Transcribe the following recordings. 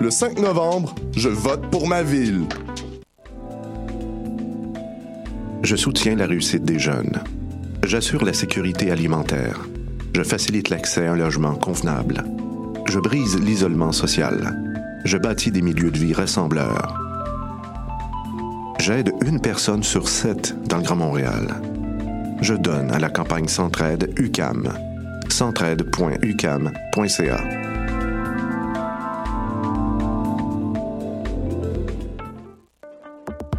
Le 5 novembre, je vote pour ma ville. Je soutiens la réussite des jeunes. J'assure la sécurité alimentaire. Je facilite l'accès à un logement convenable. Je brise l'isolement social. Je bâtis des milieux de vie rassembleurs. J'aide une personne sur sept dans le Grand Montréal. Je donne à la campagne Centraide UCAM. centraide.ucam.ca.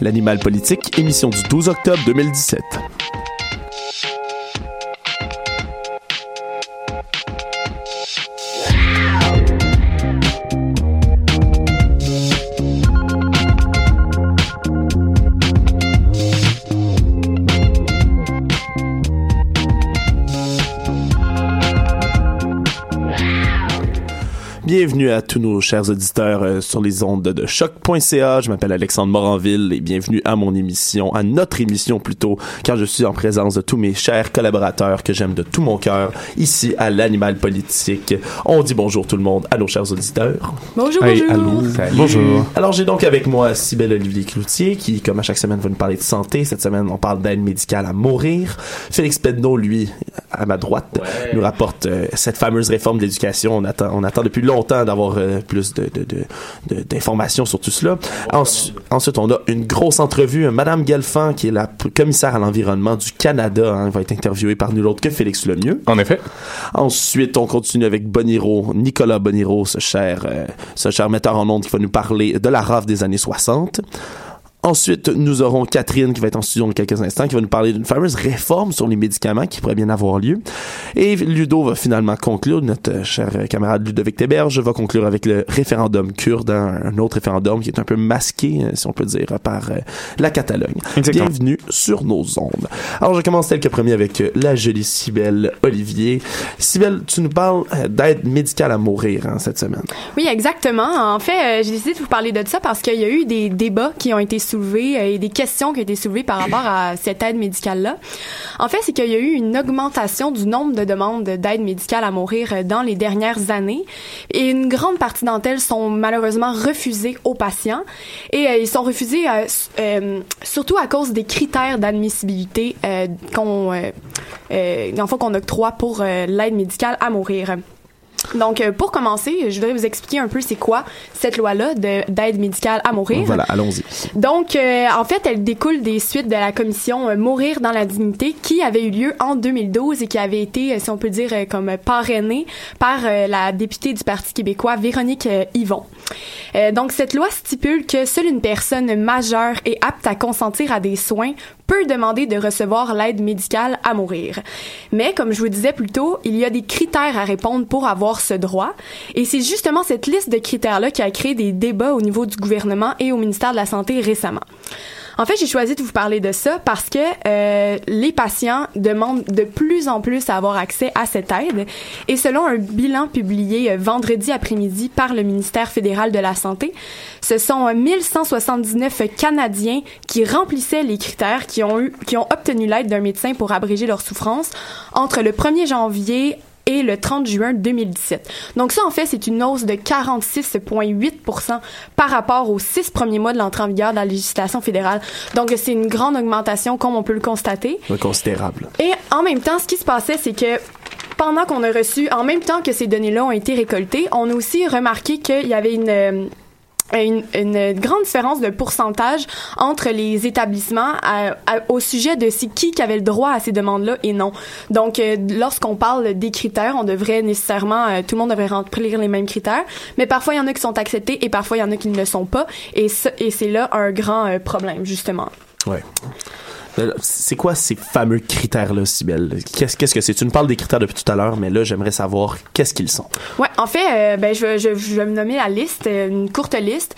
L'animal politique, émission du 12 octobre 2017. Bienvenue à tous nos chers auditeurs euh, sur les ondes de choc.ca. Je m'appelle Alexandre Moranville et bienvenue à mon émission, à notre émission plutôt, car je suis en présence de tous mes chers collaborateurs que j'aime de tout mon cœur ici à l'Animal Politique. On dit bonjour tout le monde à nos chers auditeurs. Bonjour, Hey, bonjour. allô. Bonjour. Alors j'ai donc avec moi Cybelle Olivier Cloutier qui, comme à chaque semaine, va nous parler de santé. Cette semaine, on parle d'aide médicale à mourir. Félix Pedneau, lui, à ma droite, nous rapporte euh, cette fameuse réforme de l'éducation. On attend, on attend depuis longtemps d'avoir euh, plus de, d'informations sur tout cela. Ensu- ensuite, on a une grosse entrevue. Madame Galfand, qui est la commissaire à l'environnement du Canada, hein, va être interviewée par nul autre que Félix Lemieux. En effet. Ensuite, on continue avec Boniro, Nicolas Boniro, ce cher, euh, ce cher metteur en ondes qui va nous parler de la rave des années 60. Ensuite, nous aurons Catherine qui va être en studio dans quelques instants, qui va nous parler d'une fameuse réforme sur les médicaments qui pourrait bien avoir lieu. Et Ludo va finalement conclure, notre cher camarade Ludovic Téberge va conclure avec le référendum kurde, un autre référendum qui est un peu masqué, euh, si on peut dire, par euh, la Catalogne. Exactement. Bienvenue sur nos ondes. Alors, je commence tel que premier avec euh, la jolie Cybelle Olivier. Cybelle, tu nous parles d'aide médicale à mourir hein, cette semaine. Oui, exactement. En fait, j'ai décidé de vous parler de ça parce qu'il y a eu des débats qui ont été soulevés euh, et des questions qui ont été soulevées par rapport à cette aide médicale-là. En fait, c'est qu'il y a eu une augmentation du nombre de demandes d'aide médicale à mourir euh, dans les dernières années et une grande partie d'entre elles sont malheureusement refusées aux patients et euh, ils sont refusés surtout à cause des critères d'admissibilité qu'on qu'on octroie pour l'aide médicale à mourir. Donc, euh, pour commencer, je voudrais vous expliquer un peu c'est quoi cette loi-là de- d'aide médicale à mourir. Voilà, allons-y. Donc, euh, en fait, elle découle des suites de la commission euh, Mourir dans la dignité qui avait eu lieu en 2012 et qui avait été, euh, si on peut dire, comme parrainée par euh, la députée du Parti québécois, Véronique euh, Yvon. Euh, donc, cette loi stipule que seule une personne majeure et apte à consentir à des soins peut demander de recevoir l'aide médicale à mourir. Mais, comme je vous disais plus tôt, il y a des critères à répondre pour avoir ce droit. Et c'est justement cette liste de critères-là qui a créé des débats au niveau du gouvernement et au ministère de la Santé récemment. En fait, j'ai choisi de vous parler de ça parce que euh, les patients demandent de plus en plus à avoir accès à cette aide. Et selon un bilan publié euh, vendredi après-midi par le ministère fédéral de la Santé, ce sont euh, 1179 Canadiens qui remplissaient les critères, qui ont eu, qui ont obtenu l'aide d'un médecin pour abréger leur souffrance entre le 1er janvier et le 30 juin 2017. Donc ça, en fait, c'est une hausse de 46,8% par rapport aux six premiers mois de l'entrée en vigueur de la législation fédérale. Donc c'est une grande augmentation, comme on peut le constater. Considérable. Et en même temps, ce qui se passait, c'est que pendant qu'on a reçu, en même temps que ces données-là ont été récoltées, on a aussi remarqué qu'il y avait une euh, une, une, grande différence de pourcentage entre les établissements au sujet de si qui avait le droit à ces demandes-là et non. Donc, euh, lorsqu'on parle des critères, on devrait nécessairement, euh, tout le monde devrait remplir les mêmes critères, mais parfois il y en a qui sont acceptés et parfois il y en a qui ne le sont pas, et, et c'est là un grand problème justement. Ouais. Euh, c'est quoi ces fameux critères-là, Sibelle? Qu'est-ce, que c'est? Tu nous parles des critères depuis tout à l'heure, mais là, j'aimerais savoir qu'est-ce qu'ils sont. Ouais, en fait, euh, ben, je, vais me nommer la liste, euh, une courte liste.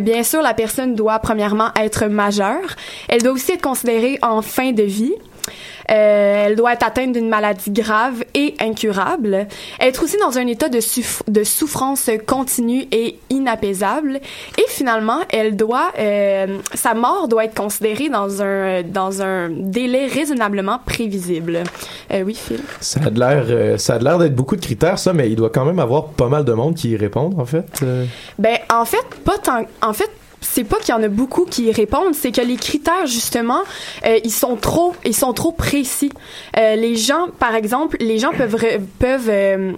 bien sûr, la personne doit premièrement être majeure. Elle doit aussi être considérée en fin de vie. Euh, elle doit être atteinte d'une maladie grave et incurable. Être aussi dans un état de, de souffrance continue et inapaisable. Et finalement, elle doit, euh, sa mort doit être considérée dans un dans un délai raisonnablement prévisible. Euh, oui, Phil? Ça a l'air, ça a l'air d'être beaucoup de critères, ça, mais il doit quand même avoir pas mal de monde qui y répondent, en fait. Ben, en fait, pas tant. En fait, c'est pas qu'il y en a beaucoup qui y répondent, c'est que les critères justement, euh, ils sont trop, ils sont trop précis. Euh, les gens, par exemple, les gens peuvent peuvent euh,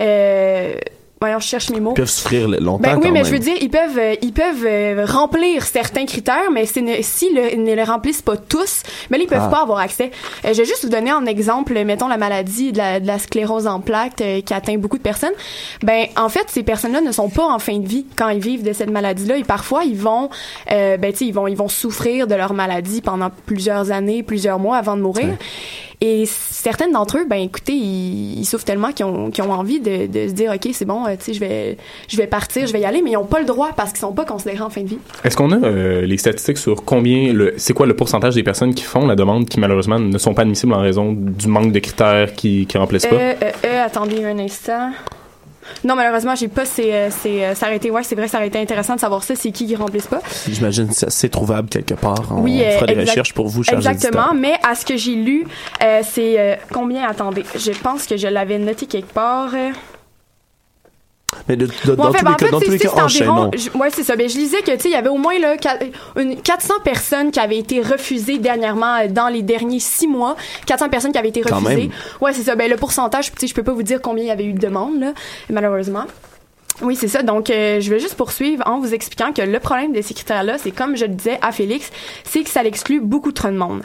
euh voyons, je cherche mes mots. Ils peuvent souffrir longtemps. Ben oui, mais je veux dire, ils peuvent, euh, ils peuvent euh, remplir certains critères, mais s'ils ne, ne les remplissent pas tous, mais là, ils peuvent ah. pas avoir accès. Euh, je vais juste vous donner un exemple, mettons la maladie de la, de la sclérose en plaques qui atteint beaucoup de personnes. Ben, en fait, ces personnes-là ne sont pas en fin de vie quand ils vivent de cette maladie-là, et parfois ils vont, ben tu sais, ils vont, ils vont souffrir de leur maladie pendant plusieurs années, plusieurs mois avant de mourir. Et certaines d'entre eux, ben écoutez, ils, souffrent tellement qu'ils ont, ont envie de, de, se dire, ok, c'est bon, euh, tu sais, je vais, je vais partir, je vais y aller, mais ils n'ont pas le droit parce qu'ils sont pas considérés en fin de vie. Est-ce qu'on a euh, les statistiques sur combien, le, c'est quoi le pourcentage des personnes qui font la demande qui malheureusement ne sont pas admissibles en raison du manque de critères qui, qui remplissent pas? Euh, euh, euh attendez un instant. Non, malheureusement, j'ai pas c'est euh, c'est euh, ça aurait été ouais, c'est vrai, ça aurait été intéressant de savoir ça, c'est qui qui remplisse pas. J'imagine que c'est trouvable quelque part. On oui, fera des recherches pour vous, Exactement, mais à ce que j'ai lu, euh, c'est combien attendez, je pense que je l'avais noté quelque part. Mais de, de, dans, tous les, dans tous les cas, Ouais, c'est ça. Ben, je lisais que, tu sais, il y avait au moins, là, une, 400 personnes qui avaient été refusées dernièrement euh, dans les derniers six mois. 400 personnes qui avaient été refusées. Ouais, c'est ça. Ben, le pourcentage, tu sais, je peux pas vous dire combien il y avait eu de demandes, là, malheureusement. Oui, c'est ça. Donc, euh, je vais juste poursuivre en vous expliquant que le problème de ces critères-là, c'est comme je le disais à Félix, c'est que ça l'exclut beaucoup trop de monde.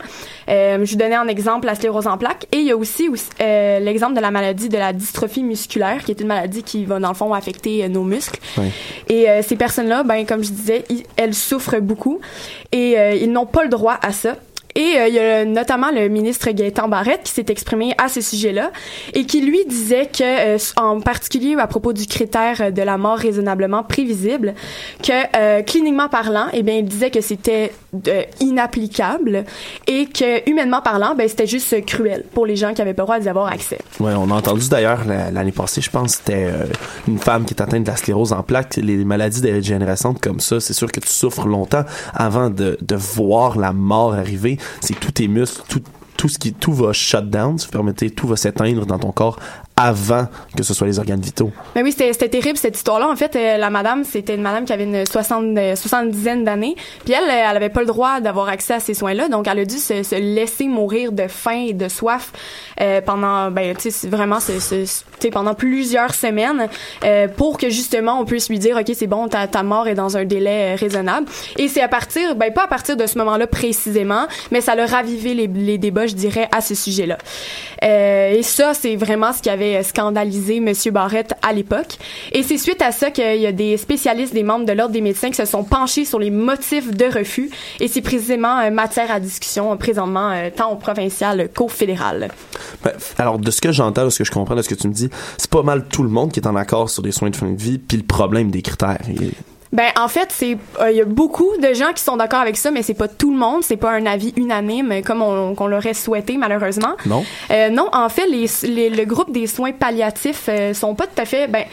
Euh, je vous donnais en exemple la sclérose en plaques et il y a aussi, euh, l'exemple de la maladie de la dystrophie musculaire, qui est une maladie qui va dans le fond affecter euh, nos muscles. Et ces personnes-là, ben comme je disais, elles souffrent beaucoup et ils n'ont pas le droit à ça. Et euh, il y a notamment le ministre Gaëtan Barrette qui s'est exprimé à ce sujet-là et qui lui disait que, euh, en particulier à propos du critère de la mort raisonnablement prévisible, que euh, cliniquement parlant, eh bien, il disait que c'était inapplicable et que humainement parlant, ben c'était juste cruel pour les gens qui avaient pas le droit d'y avoir accès. Ouais, on a entendu d'ailleurs l'année passée, je pense, c'était une femme qui est atteinte de la sclérose en plaques, les maladies dégénérescentes comme ça, c'est sûr que tu souffres longtemps avant de, de voir la mort arriver c'est tous tes muscles, tout, tout ce qui tout va shut down, si vous tout va s'éteindre dans ton corps avant que ce soit les organes vitaux. Mais oui, c'était terrible cette histoire-là. En fait, euh, la madame, c'était une madame qui avait une soixante, euh, soixante-dizaine d'années. Puis elle, euh, elle avait pas le droit d'avoir accès à ces soins-là. Donc, elle a dû se, se laisser mourir de faim et de soif euh, pendant, ben, tu sais, vraiment, tu sais, pendant plusieurs semaines euh, pour que justement on puisse lui dire, ok, c'est bon, ta, ta mort est dans un délai raisonnable. Et c'est à partir, ben pas à partir de ce moment-là précisément, mais ça a ravivé les, les débats, je dirais, à ce sujet-là. et ça, c'est vraiment ce qui avait euh, scandalisé Monsieur Barrett à l'époque. Et c'est suite à ça qu'il y a des spécialistes, des membres de l'Ordre des médecins qui se sont penchés sur les motifs de refus. Et c'est précisément euh, matière à discussion euh, présentement tant au provincial qu'au fédéral. Ben, alors, de ce que j'entends, de ce que je comprends, de ce que tu me dis, c'est pas mal tout le monde qui est en accord sur des soins de fin de vie, puis le problème des critères. Ben en fait, c'est euh, il y a beaucoup de gens qui sont d'accord avec ça, mais c'est pas tout le monde, c'est pas un avis unanime comme on, qu'on l'aurait souhaité malheureusement. Non. Euh, non, en fait, les, les, le groupe des soins palliatifs euh, sont pas tout à fait ben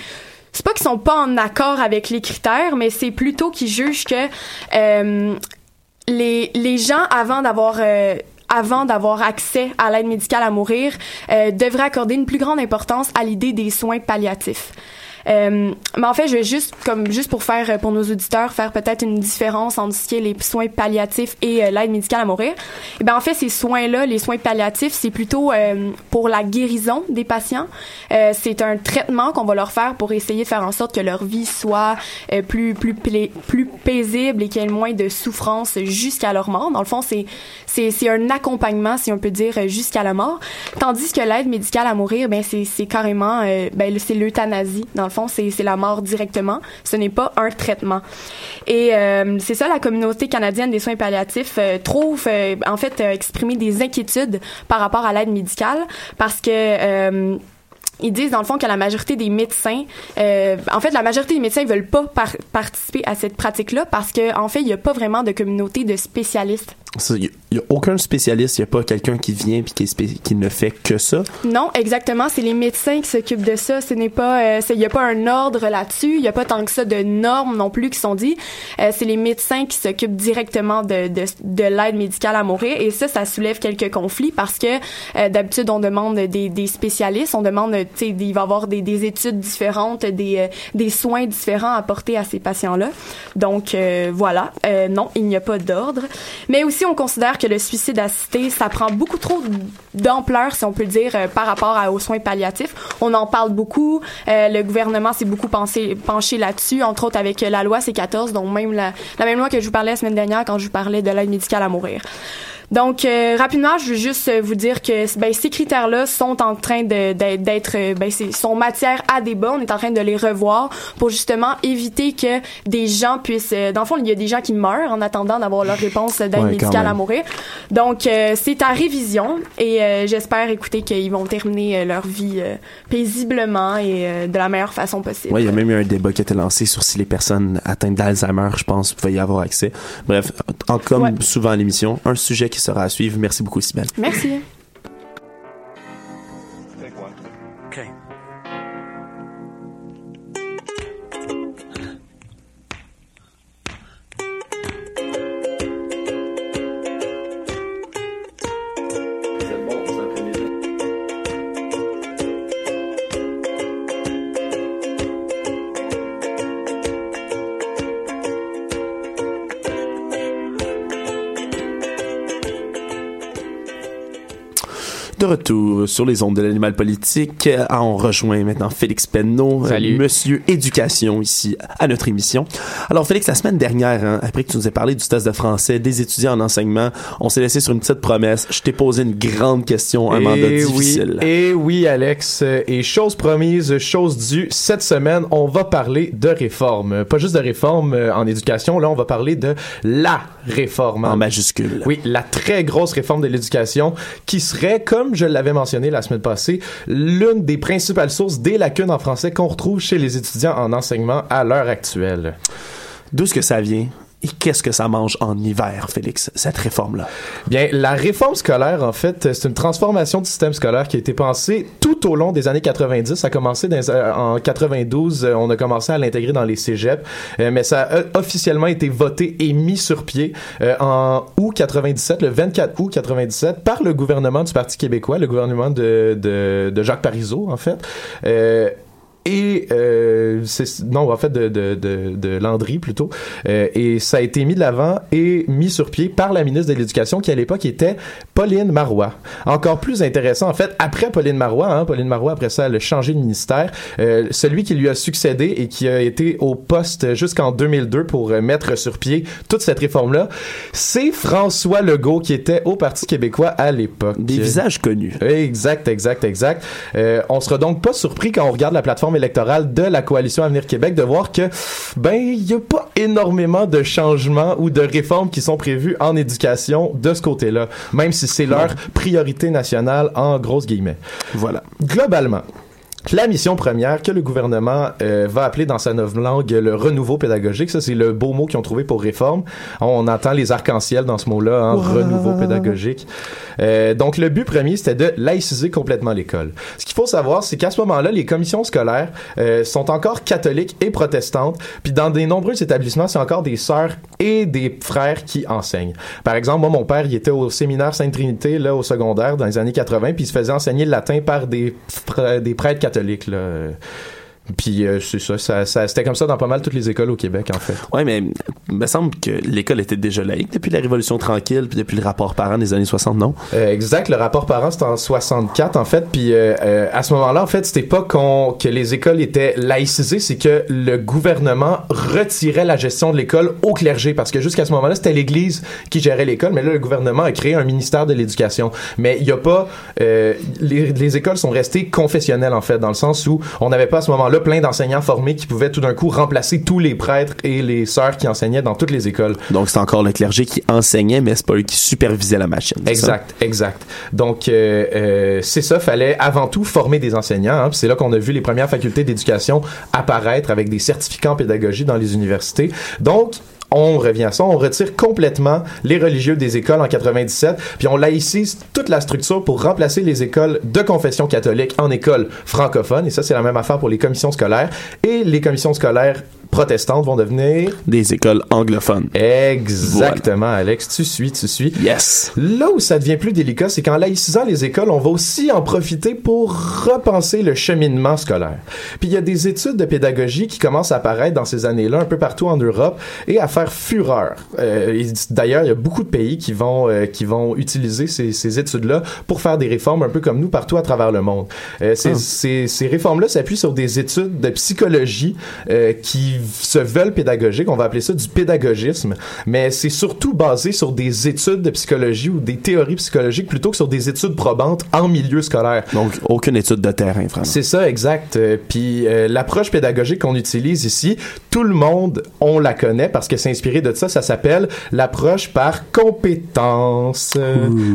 c'est pas qu'ils sont pas en accord avec les critères, mais c'est plutôt qu'ils jugent que euh, les les gens avant d'avoir euh, avant d'avoir accès à l'aide médicale à mourir, devraient accorder une plus grande importance à l'idée des soins palliatifs. Euh, mais en fait, je vais juste, comme juste pour faire, euh, pour nos auditeurs, faire peut-être une différence entre ce qui est les soins palliatifs et euh, l'aide médicale à mourir. Et ben en fait, ces soins-là, les soins palliatifs, c'est plutôt euh, pour la guérison des patients. Euh, c'est un traitement qu'on va leur faire pour essayer de faire en sorte que leur vie soit plus plus plus paisible et qu'il y ait moins de souffrance jusqu'à leur mort. Dans le fond, c'est c'est c'est un accompagnement, si on peut dire, jusqu'à la mort. Tandis que l'aide médicale à mourir, ben c'est c'est carrément, ben c'est l'euthanasie. Dans le fond, c'est la mort directement. Ce n'est pas un traitement. Et euh, c'est ça, la communauté canadienne des soins palliatifs euh, trouve, euh, en fait, exprimer des inquiétudes par rapport à l'aide médicale parce que ils disent dans le fond que la majorité des médecins, en fait, la majorité des médecins veulent pas par- participer à cette pratique-là parce que en fait, il y a pas vraiment de communauté de spécialistes. Il y, a aucun spécialiste, il y a pas quelqu'un qui vient puis qui, ne fait que ça? Non, exactement. C'est les médecins qui s'occupent de ça. Ce n'est pas, euh, il y a pas un ordre là-dessus. Il y a pas tant que ça de normes non plus qui sont dit. Euh, c'est les médecins qui s'occupent directement de, de, de l'aide médicale à mourir. Et ça, ça soulève quelques conflits parce que euh, d'habitude on demande des, spécialistes, on demande, tu sais, il va y avoir des, des études différentes, des, euh, des soins différents apportés à ces patients-là. Donc euh, voilà. Euh, non, il n'y a pas d'ordre. Mais aussi, on considère que le suicide assisté, ça prend beaucoup trop d'ampleur, si on peut dire, euh, par rapport à- aux soins palliatifs. On en parle beaucoup. Euh, le gouvernement s'est beaucoup penché là-dessus, entre autres avec euh, la loi C14, donc même la, la même loi que je vous parlais la semaine dernière quand je vous parlais de l'aide médicale à mourir. Donc, euh, rapidement, je veux juste euh, vous dire que ben, ces critères-là sont en train d'être, euh, ben, sont matière à débat. On est en train de les revoir pour justement éviter que des gens puissent... euh, dans le fond, il y a des gens qui meurent en attendant d'avoir leur réponse d'aide Ouais, médicale à mourir. Donc, euh, c'est à révision et euh, j'espère, écouter qu'ils vont terminer leur vie euh, paisiblement et euh, de la meilleure façon possible. Ouais, il y a même eu un débat qui a été lancé sur si les personnes atteintes d'Alzheimer, je pense, pouvaient y avoir accès. Bref, en, comme Ouais. souvent à l'émission, un sujet qui sera à suivre. Merci beaucoup, Sibelle. Merci. Retour sur les ondes de l'animal politique, euh, on rejoint maintenant Félix Penneau, euh, Salut. Monsieur Éducation ici à notre émission. Alors Félix, la semaine dernière, hein, après que tu nous aies parlé du test de français, des étudiants en enseignement, on s'est laissé sur une petite promesse. Je t'ai posé une grande question, un mandat Et difficile. Oui, et oui, Alex. Et chose promise, chose due, cette semaine, on va parler de réforme. Pas juste de réforme euh, en éducation, là, on va parler de la réforme. En majuscule. Oui, la très grosse réforme de l'éducation qui serait, comme je l'avais mentionné la semaine passée, l'une des principales sources des lacunes en français qu'on retrouve chez les étudiants en enseignement à l'heure actuelle. D'où est-ce que ça vient? Et qu'est-ce que ça mange en hiver, Félix, cette réforme-là? Bien, la réforme scolaire, en fait, c'est une transformation du système scolaire qui a été pensée tout au long des années 90. Ça a commencé euh, en 92, euh, on a commencé à l'intégrer dans les cégeps, euh, mais ça a officiellement été voté et mis sur pied euh, en août 97, le 24 août 97, par le gouvernement du Parti québécois, le gouvernement de, de, Jacques Parizeau, en fait. Euh, et euh, non en fait de de de, de Landry plutôt Euh, et ça a été mis de l'avant et mis sur pied par la ministre de l'éducation qui à l'époque était Pauline Marois encore plus intéressant en fait après Pauline Marois hein, Pauline Marois après ça elle a changé de ministère Euh, celui qui lui a succédé et qui a été au poste jusqu'en 2002 pour euh, mettre sur pied toute cette réforme là c'est François Legault qui était au Parti québécois à l'époque Des visages connus. Exact, exact, exact. Euh, on sera donc pas surpris quand on regarde la plateforme électorale de la coalition Avenir Québec de voir que ben il y a pas énormément de changements ou de réformes qui sont prévues en éducation de ce côté-là, même si c'est leur priorité nationale en grosses guillemets. Voilà. Globalement, la mission première que le gouvernement euh, va appeler dans sa nouvelle langue le renouveau pédagogique, ça c'est le beau mot qu'ils ont trouvé pour réforme. On entend les arcs-en-ciel dans ce mot-là, hein, renouveau pédagogique. Euh, donc le but premier c'était de laïciser complètement l'école. Ce qu'il faut savoir, c'est qu'à ce moment-là, les commissions scolaires euh, sont encore catholiques et protestantes, puis dans des nombreux établissements, c'est encore des sœurs et des frères qui enseignent. Par exemple, moi mon père, il était au séminaire Sainte-Trinité là au secondaire dans les années 80, puis il se faisait enseigner le latin par des des prêtres catholiques là. Puis euh, c'est ça, ça, ça- c'était comme ça dans pas mal toutes les écoles au Québec, en fait. Ouais, mais il me semble que l'école était déjà laïque depuis la Révolution tranquille, puis depuis le rapport parent des années 60, non? Euh, exact, le rapport parent c'était en 64 en fait, puis euh, euh, à ce moment-là en fait c'était pas qu'on que les écoles étaient laïcisées, c'est que le gouvernement retirait la gestion de l'école au clergé parce que jusqu'à ce moment-là c'était l'Église qui gérait l'école, mais là le gouvernement a créé un ministère de l'éducation, mais il y a pas euh, les, les écoles sont restées confessionnelles en fait dans le sens où on n'avait pas à ce moment-là plein d'enseignants formés qui pouvaient tout d'un coup remplacer tous les prêtres et les sœurs qui enseignaient dans toutes les écoles. Donc c'est encore le clergé qui enseignait, mais c'est pas eux qui supervisaient la machine. c'est ça? Exact, exact. Donc, euh, euh, c'est ça, fallait avant tout former des enseignants. hein, c'est là qu'on a vu les premières facultés d'éducation apparaître avec des certificats en pédagogie dans les universités. Donc, on revient à ça, on retire complètement les religieux des écoles en 97, puis on laïcise toute la structure pour remplacer les écoles de confession catholique en écoles francophones, et ça c'est la même affaire pour les commissions scolaires, et les commissions scolaires protestantes vont devenir... Des écoles anglophones. Exactement, Alex, tu suis, tu suis. Yes. Là où ça devient plus délicat, c'est qu'en laïcisant les écoles, on va aussi en profiter pour repenser le cheminement scolaire. Puis il y a des études de pédagogie qui commencent à apparaître dans ces années-là un peu partout en Europe et à faire fureur. Euh, D'ailleurs, il y a beaucoup de pays qui vont euh, qui vont utiliser ces, ces études-là pour faire des réformes un peu comme nous partout à travers le monde. Euh, ces, Ah. ces, ces réformes-là s'appuient sur des études de psychologie euh, qui se veulent pédagogiques. On va appeler ça du pédagogisme, mais c'est surtout basé sur des études de psychologie ou des théories psychologiques plutôt que sur des études probantes en milieu scolaire. Donc aucune étude de terrain, vraiment. C'est ça, exact. Euh, Puis euh, l'approche pédagogique qu'on utilise ici, tout le monde, on la connaît parce que c'est inspiré de ça. Ça s'appelle l'approche par compétence.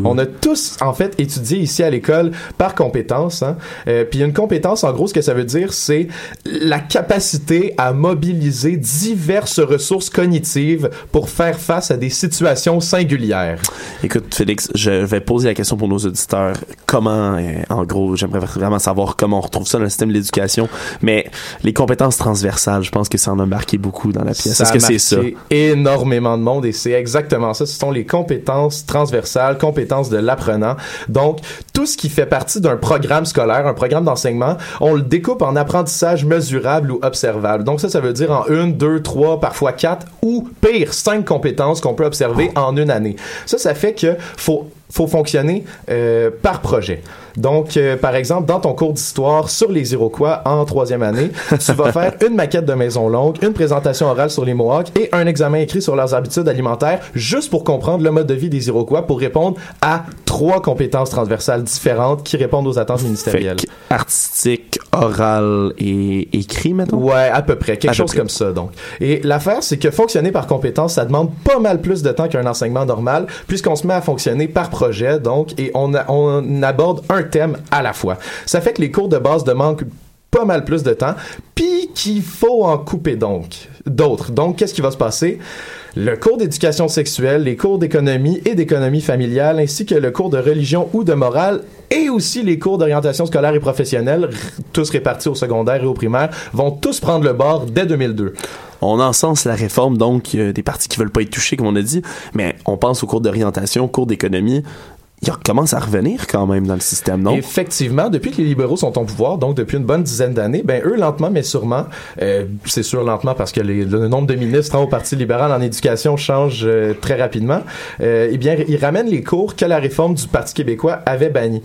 On a tous, en fait, étudié ici à l'école par compétence. Hein. Euh, Puis une compétence, en gros, ce que ça veut dire, c'est la capacité à mobiliser diverses ressources cognitives pour faire face à des situations singulières. Écoute, Félix, je vais poser la question pour nos auditeurs. Comment, euh, en gros, j'aimerais vraiment savoir comment on retrouve ça dans le système de l'éducation. Mais les compétences transversales, je pense que ça en a marqué beaucoup dans la pièce. Ça Est-ce a que c'est ça? marqué énormément de monde et c'est exactement ça. Ce sont les compétences transversales, compétences de l'apprenant. Donc, tout ce qui fait partie d'un programme scolaire, un programme d'enseignement, on le découpe en apprentissage mesurable ou observable. Donc, ça, ça veut dire en une, deux, trois, parfois quatre ou pire, cinq compétences qu'on peut observer en une année. Ça, ça fait que faut faut fonctionner euh, par projet. Donc, euh, par exemple, dans ton cours d'histoire sur les Iroquois en troisième année, tu vas faire une maquette de maison longue, une présentation orale sur les Mohawks et un examen écrit sur leurs habitudes alimentaires, juste pour comprendre le mode de vie des Iroquois, pour répondre à trois compétences transversales différentes qui répondent aux attentes ministérielles. que artistique, oral et écrit, maintenant? Ouais, à peu près. Quelque À chose près. comme ça, donc. Et l'affaire, c'est que fonctionner par compétence, ça demande pas mal plus de temps qu'un enseignement normal, puisqu'on se met à fonctionner par projet, donc, et on, a- on aborde un thème à la fois. Ça fait que les cours de base demandent pas mal plus de temps, puis qu'il faut en couper donc d'autres. Donc, qu'est-ce qui va se passer? Le cours d'éducation sexuelle, les cours d'économie et d'économie familiale, ainsi que le cours de religion ou de morale, et aussi les cours d'orientation scolaire et professionnelle, tous répartis au secondaire et au primaire, vont tous prendre le bord dès 2002. On encense la réforme, donc, a des parties qui veulent pas être touchées, comme on a dit, mais on pense aux cours d'orientation, aux cours d'économie. Il commence à revenir quand même dans le système, non? Effectivement, depuis que les libéraux sont au pouvoir, donc depuis une bonne dizaine d'années, ben eux, lentement mais sûrement, euh, c'est sûr lentement parce que le nombre de ministres au Parti libéral en éducation change euh, très rapidement, euh, eh bien, ils ramènent les cours que la réforme du Parti québécois avait bannis.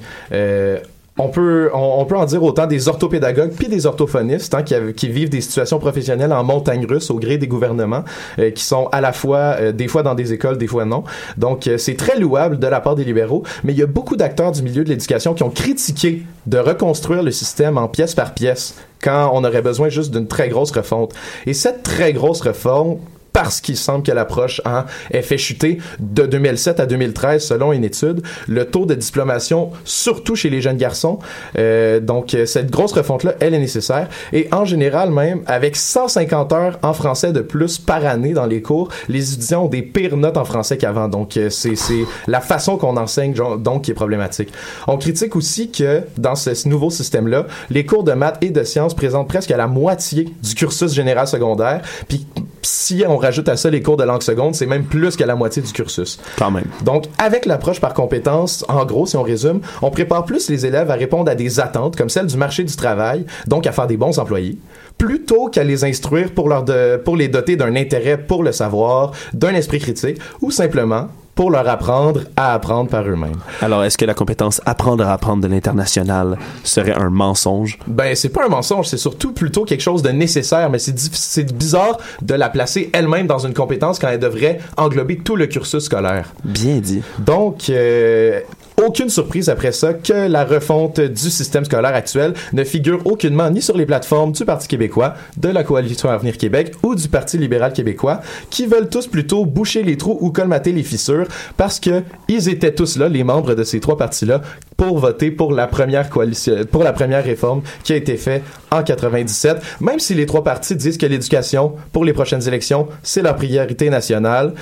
On peut, on, peut en dire autant des orthopédagogues puis des orthophonistes hein, qui vivent des situations professionnelles en montagne russe au gré des gouvernements, euh, qui sont à la fois euh, des fois dans des écoles, des fois non. Donc euh, c'est très louable de la part des libéraux, mais il y a beaucoup d'acteurs du milieu de l'éducation qui ont critiqué de reconstruire le système en pièce par pièce quand on aurait besoin juste d'une très grosse refonte. Et cette très grosse refonte parce qu'il semble que l'approche hein, ait fait chuter de 2007 à 2013, selon une étude, le taux de diplomation, surtout chez les jeunes garçons. Euh, donc, euh, cette grosse refonte-là, elle est nécessaire. Et en général, même, avec 150 heures en français de plus par année dans les cours, les étudiants ont des pires notes en français qu'avant. Donc, euh, c'est c'est la façon qu'on enseigne donc qui est problématique. On critique aussi que dans ce, ce nouveau système-là, les cours de maths et de sciences présentent presque la moitié du cursus général secondaire. Puis si on rajoute à ça les cours de langue seconde, c'est même plus que la moitié du cursus. Quand même. Donc, avec l'approche par compétences, en gros, si on résume, on prépare plus les élèves à répondre à des attentes comme celles du marché du travail, donc à faire des bons employés, plutôt qu'à les instruire pour, leur de, pour les doter d'un intérêt pour le savoir, d'un esprit critique, ou simplement pour leur apprendre à apprendre par eux-mêmes. Alors, est-ce que la compétence apprendre à apprendre de l'international serait un mensonge? Ben, c'est pas un mensonge, c'est surtout plutôt quelque chose de nécessaire, mais c'est, bizarre de la placer elle-même dans une compétence quand elle devrait englober tout le cursus scolaire. Bien dit. Donc, euh, aucune surprise après ça que la refonte du système scolaire actuel ne figure aucunement ni sur les plateformes du Parti québécois, de la Coalition Avenir Québec ou du Parti libéral québécois, qui veulent tous plutôt boucher les trous ou colmater les fissures parce que ils étaient tous là, les membres de ces trois partis-là, pour voter pour la première coalition, pour la première réforme qui a été faite en 97. Même si les trois partis disent que l'éducation pour les prochaines élections, c'est leur priorité nationale.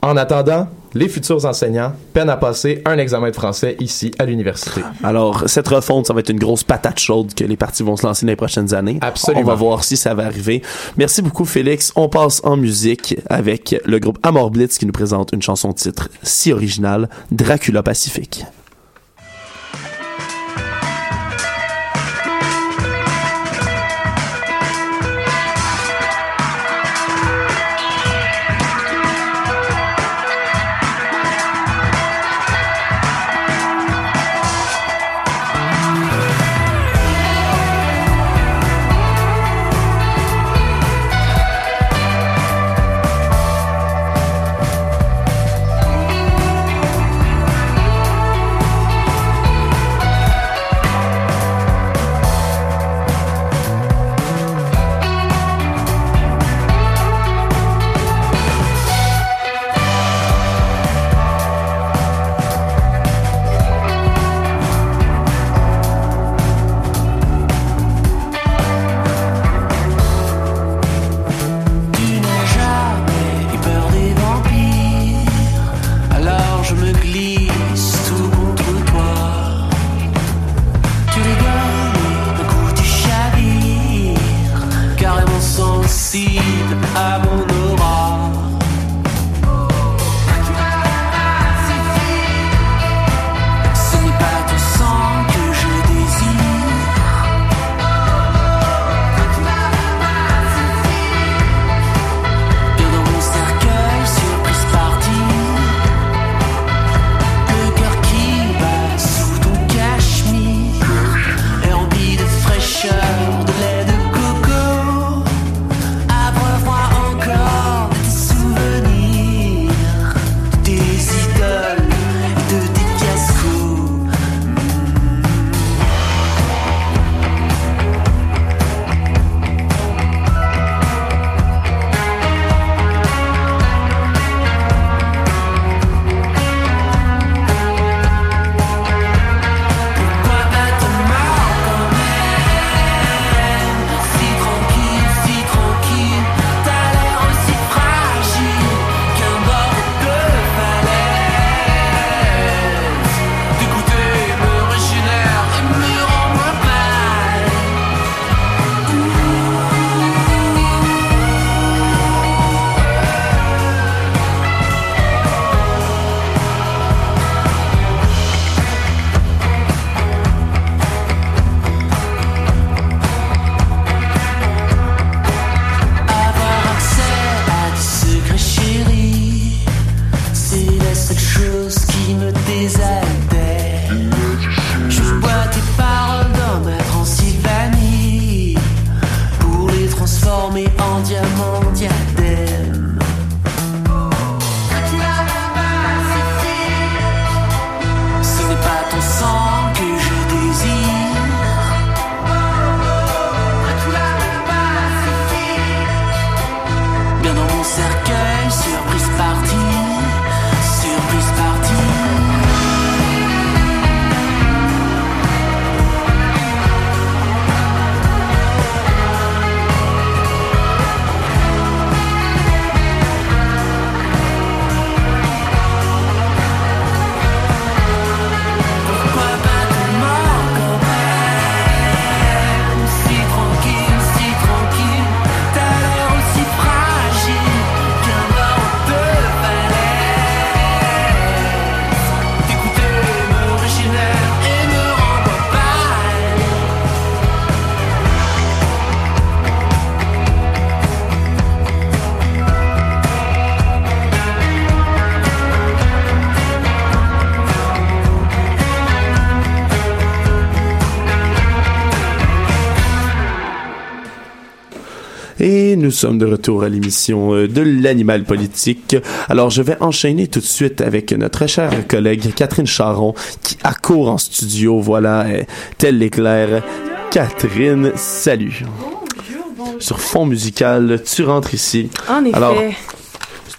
En attendant, les futurs enseignants peinent à passer un examen de français ici à l'université. Alors, cette refonte, ça va être une grosse patate chaude que les partis vont se lancer dans les prochaines années. Absolument. On va voir si ça va arriver. Merci beaucoup, Félix. On passe en musique avec le groupe Amor Blitz qui nous présente une chanson titre si originale, Dracula Pacifique. Sommes de retour à l'émission euh, de l'animal politique. Alors, je vais enchaîner tout de suite avec notre chère collègue Catherine Charon qui accourt en studio. Voilà, euh, tel l'éclair. Catherine, salut. Sur fond musical, tu rentres ici. En effet. Alors,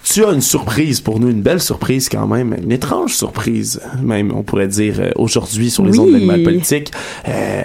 tu as une surprise pour nous, une belle surprise quand même, une étrange surprise, même on pourrait dire euh, aujourd'hui sur les Oui. ondes de l'animal politique. Euh,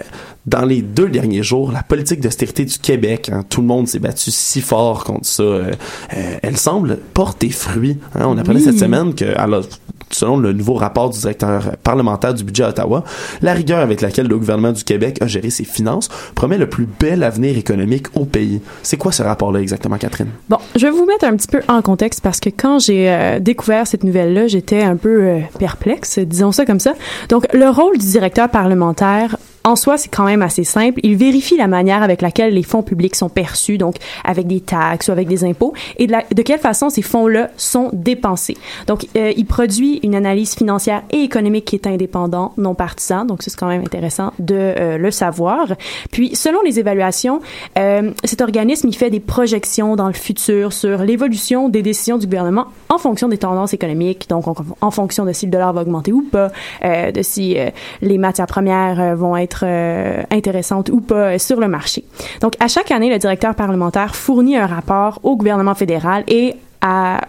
dans les deux derniers jours, la politique d'austérité du Québec, hein, tout le monde s'est battu si fort contre ça. euh, euh, elle semble porter fruit. hein. on apprenait Oui. cette semaine que, alors, selon le nouveau rapport du directeur parlementaire du budget à Ottawa, la rigueur avec laquelle le gouvernement du Québec a géré ses finances promet le plus bel avenir économique au pays. C'est quoi ce rapport-là exactement, Catherine? Bon, je vais vous mettre un petit peu en contexte parce que quand j'ai euh, découvert cette nouvelle-là, j'étais un peu euh, perplexe, disons ça comme ça. Donc, le rôle du directeur parlementaire, en soi, c'est quand même assez simple. Il vérifie la manière avec laquelle les fonds publics sont perçus, donc avec des taxes ou avec des impôts, et de, la- de quelle façon ces fonds-là sont dépensés. Donc, euh, il produit une analyse financière et économique qui est indépendant, non partisan. Donc, c'est quand même intéressant de euh, le savoir. Puis, selon les évaluations, euh, cet organisme, il fait des projections dans le futur sur l'évolution des décisions du gouvernement en fonction des tendances économiques, donc en, en fonction de si le dollar va augmenter ou pas, euh, de si euh, les matières premières euh, vont être euh, intéressantes ou pas euh, sur le marché. Donc, à chaque année, le directeur parlementaire fournit un rapport au gouvernement fédéral et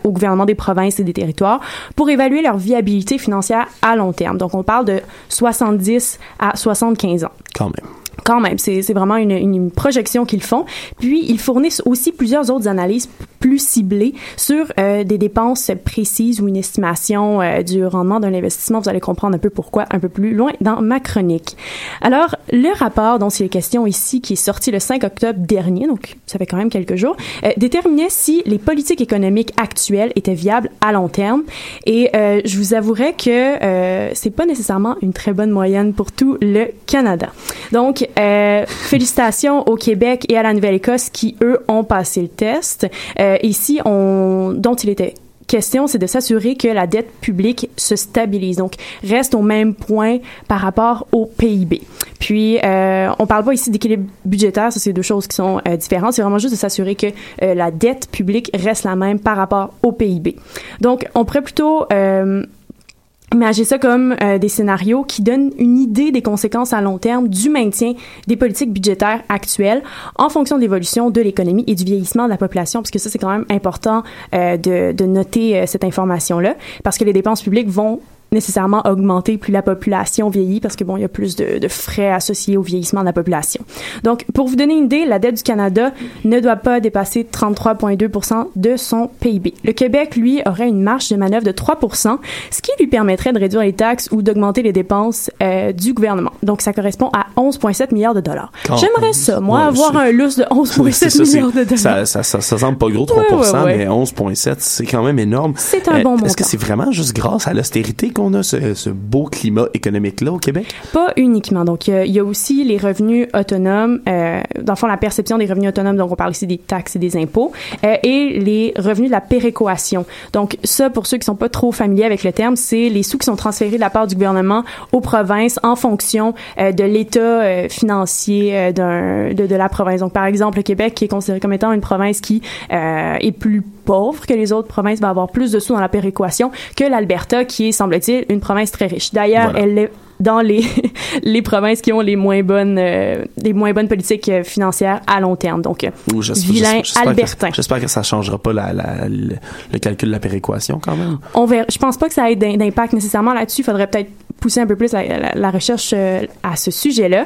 au gouvernement des provinces et des territoires pour évaluer leur viabilité financière à long terme. Donc, on parle de 70 à 75 ans Quand même. Quand même, c'est vraiment une, projection qu'ils font. Puis, ils fournissent aussi plusieurs autres analyses plus ciblées sur euh, des dépenses précises ou une estimation euh, du rendement d'un investissement. Vous allez comprendre un peu pourquoi un peu plus loin dans ma chronique. Alors, le rapport dont il est question ici, qui est sorti le 5 octobre dernier, donc ça fait quand même quelques jours, euh, déterminait si les politiques économiques actuelles étaient viables à long terme. Et je vous avouerai que c'est pas nécessairement une très bonne moyenne pour tout le Canada. Donc, euh, félicitations au Québec et à la Nouvelle-Écosse qui, eux, ont passé le test. Euh, ici, on, dont il était question, c'est de s'assurer que la dette publique se stabilise, donc reste au même point par rapport au PIB. Puis, euh, on parle pas ici d'équilibre budgétaire, ça c'est deux choses qui sont euh, différentes. C'est vraiment juste de s'assurer que la dette publique reste la même par rapport au PIB. Donc, on pourrait plutôt Imaginez ça comme euh, des scénarios qui donnent une idée des conséquences à long terme du maintien des politiques budgétaires actuelles en fonction de l'évolution de l'économie et du vieillissement de la population, parce que ça, c'est quand même important euh, de, de noter euh, cette information-là, parce que les dépenses publiques vont nécessairement augmenter plus la population vieillit parce que bon il y a plus de, de frais associés au vieillissement de la population. Donc pour vous donner une idée, la dette du Canada ne doit pas dépasser 33,2% de son PIB. Le Québec lui aurait une marge de manœuvre de 3%, ce qui lui permettrait de réduire les taxes ou d'augmenter les dépenses euh, du gouvernement. Donc ça correspond à 11,7 milliards de dollars. J'aimerais ça, moi, Ouais, avoir un lousse de 11,7 C'est ça, c'est- milliards de dollars. ça, ça, ça, ça semble pas gros, 3%, Ouais, mais 11,7, c'est quand même énorme. C'est un bon Est-ce que montant. c'est vraiment juste grâce à l'austérité qu'on a ce, beau climat économique-là au Québec? Pas uniquement. Donc, il y a- aussi les revenus autonomes, euh, dans le fond, la perception des revenus autonomes, donc on parle ici des taxes et des impôts, euh, et les revenus de la péréquation. Donc, ça, pour ceux qui sont pas trop familiers avec le terme, c'est les sous qui sont transférés de la part du gouvernement aux provinces en fonction euh, de l'état euh, financier euh, de, de la province. Donc, par exemple, le Québec, qui est considéré comme étant une province qui euh, est plus pauvre que les autres provinces, va avoir plus de sous dans la péréquation que l'Alberta, qui est, semble-t-il, une province très riche. D'ailleurs, Voilà. elle est dans les les provinces qui ont les moins bonnes euh, les moins bonnes politiques euh, financières à long terme. Donc euh, j'espère- vilain j'espère que- Albertin. J'espère que ça changera pas la, la- le, le calcul de la péréquation quand même. on verra. Je pense pas que ça ait d'im- d'impact nécessairement là-dessus. Il faudrait peut-être pousser un peu plus la, recherche à ce sujet-là.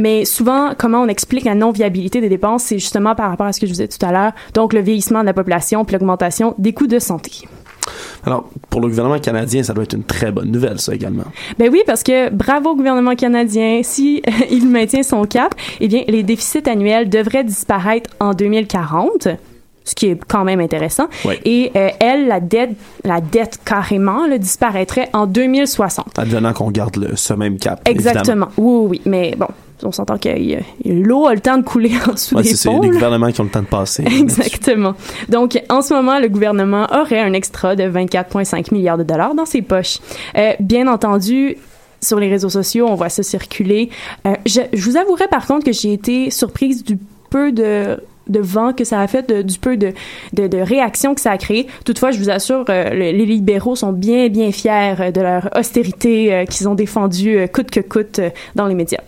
Mais souvent, comment on explique la non-viabilité des dépenses, c'est justement par rapport à ce que je vous disais tout à l'heure, donc le vieillissement de la population puis l'augmentation des coûts de santé. Alors, pour le gouvernement canadien, ça doit être une très bonne nouvelle, ça également. Ben oui, parce que bravo au gouvernement canadien. Si euh, il maintient son cap, eh bien, les déficits annuels devraient disparaître en 2040 ce qui est quand même intéressant. Et euh, elle, la dette, la dette carrément, là, disparaîtrait en 2060. Advenant qu'on garde le, ce même cap. Exactement. Oui, oui. Mais bon, on s'entend que l'eau a le temps de couler en dessous Ouais, des c'est les gouvernements qui ont le temps de passer. Exactement. Donc, en ce moment, le gouvernement aurait un extra de 24,5 milliards de dollars dans ses poches. Euh, bien entendu, sur les réseaux sociaux, on voit ça circuler. Euh, je, je vous avouerai par contre que j'ai été surprise du peu de de vent que ça a fait, de- du peu de, de, de réaction que ça a créé. Toutefois, je vous assure, euh, le- les libéraux sont bien, bien fiers euh, de leur austérité euh, qu'ils ont défendue coûte que coûte dans les médias.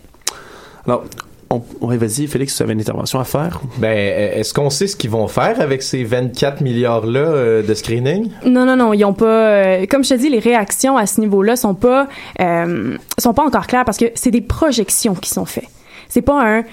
Alors, on, ouais, vas-y, Félix, tu avais une intervention à faire? Ben, est-ce qu'on sait ce qu'ils vont faire avec ces 24 milliards-là euh, de screening? Non, non, non, ils ont pas. euh, comme je te dis, les réactions à ce niveau-là sont pas euh, sont pas encore claires parce que c'est des projections qui sont faites. C'est pas un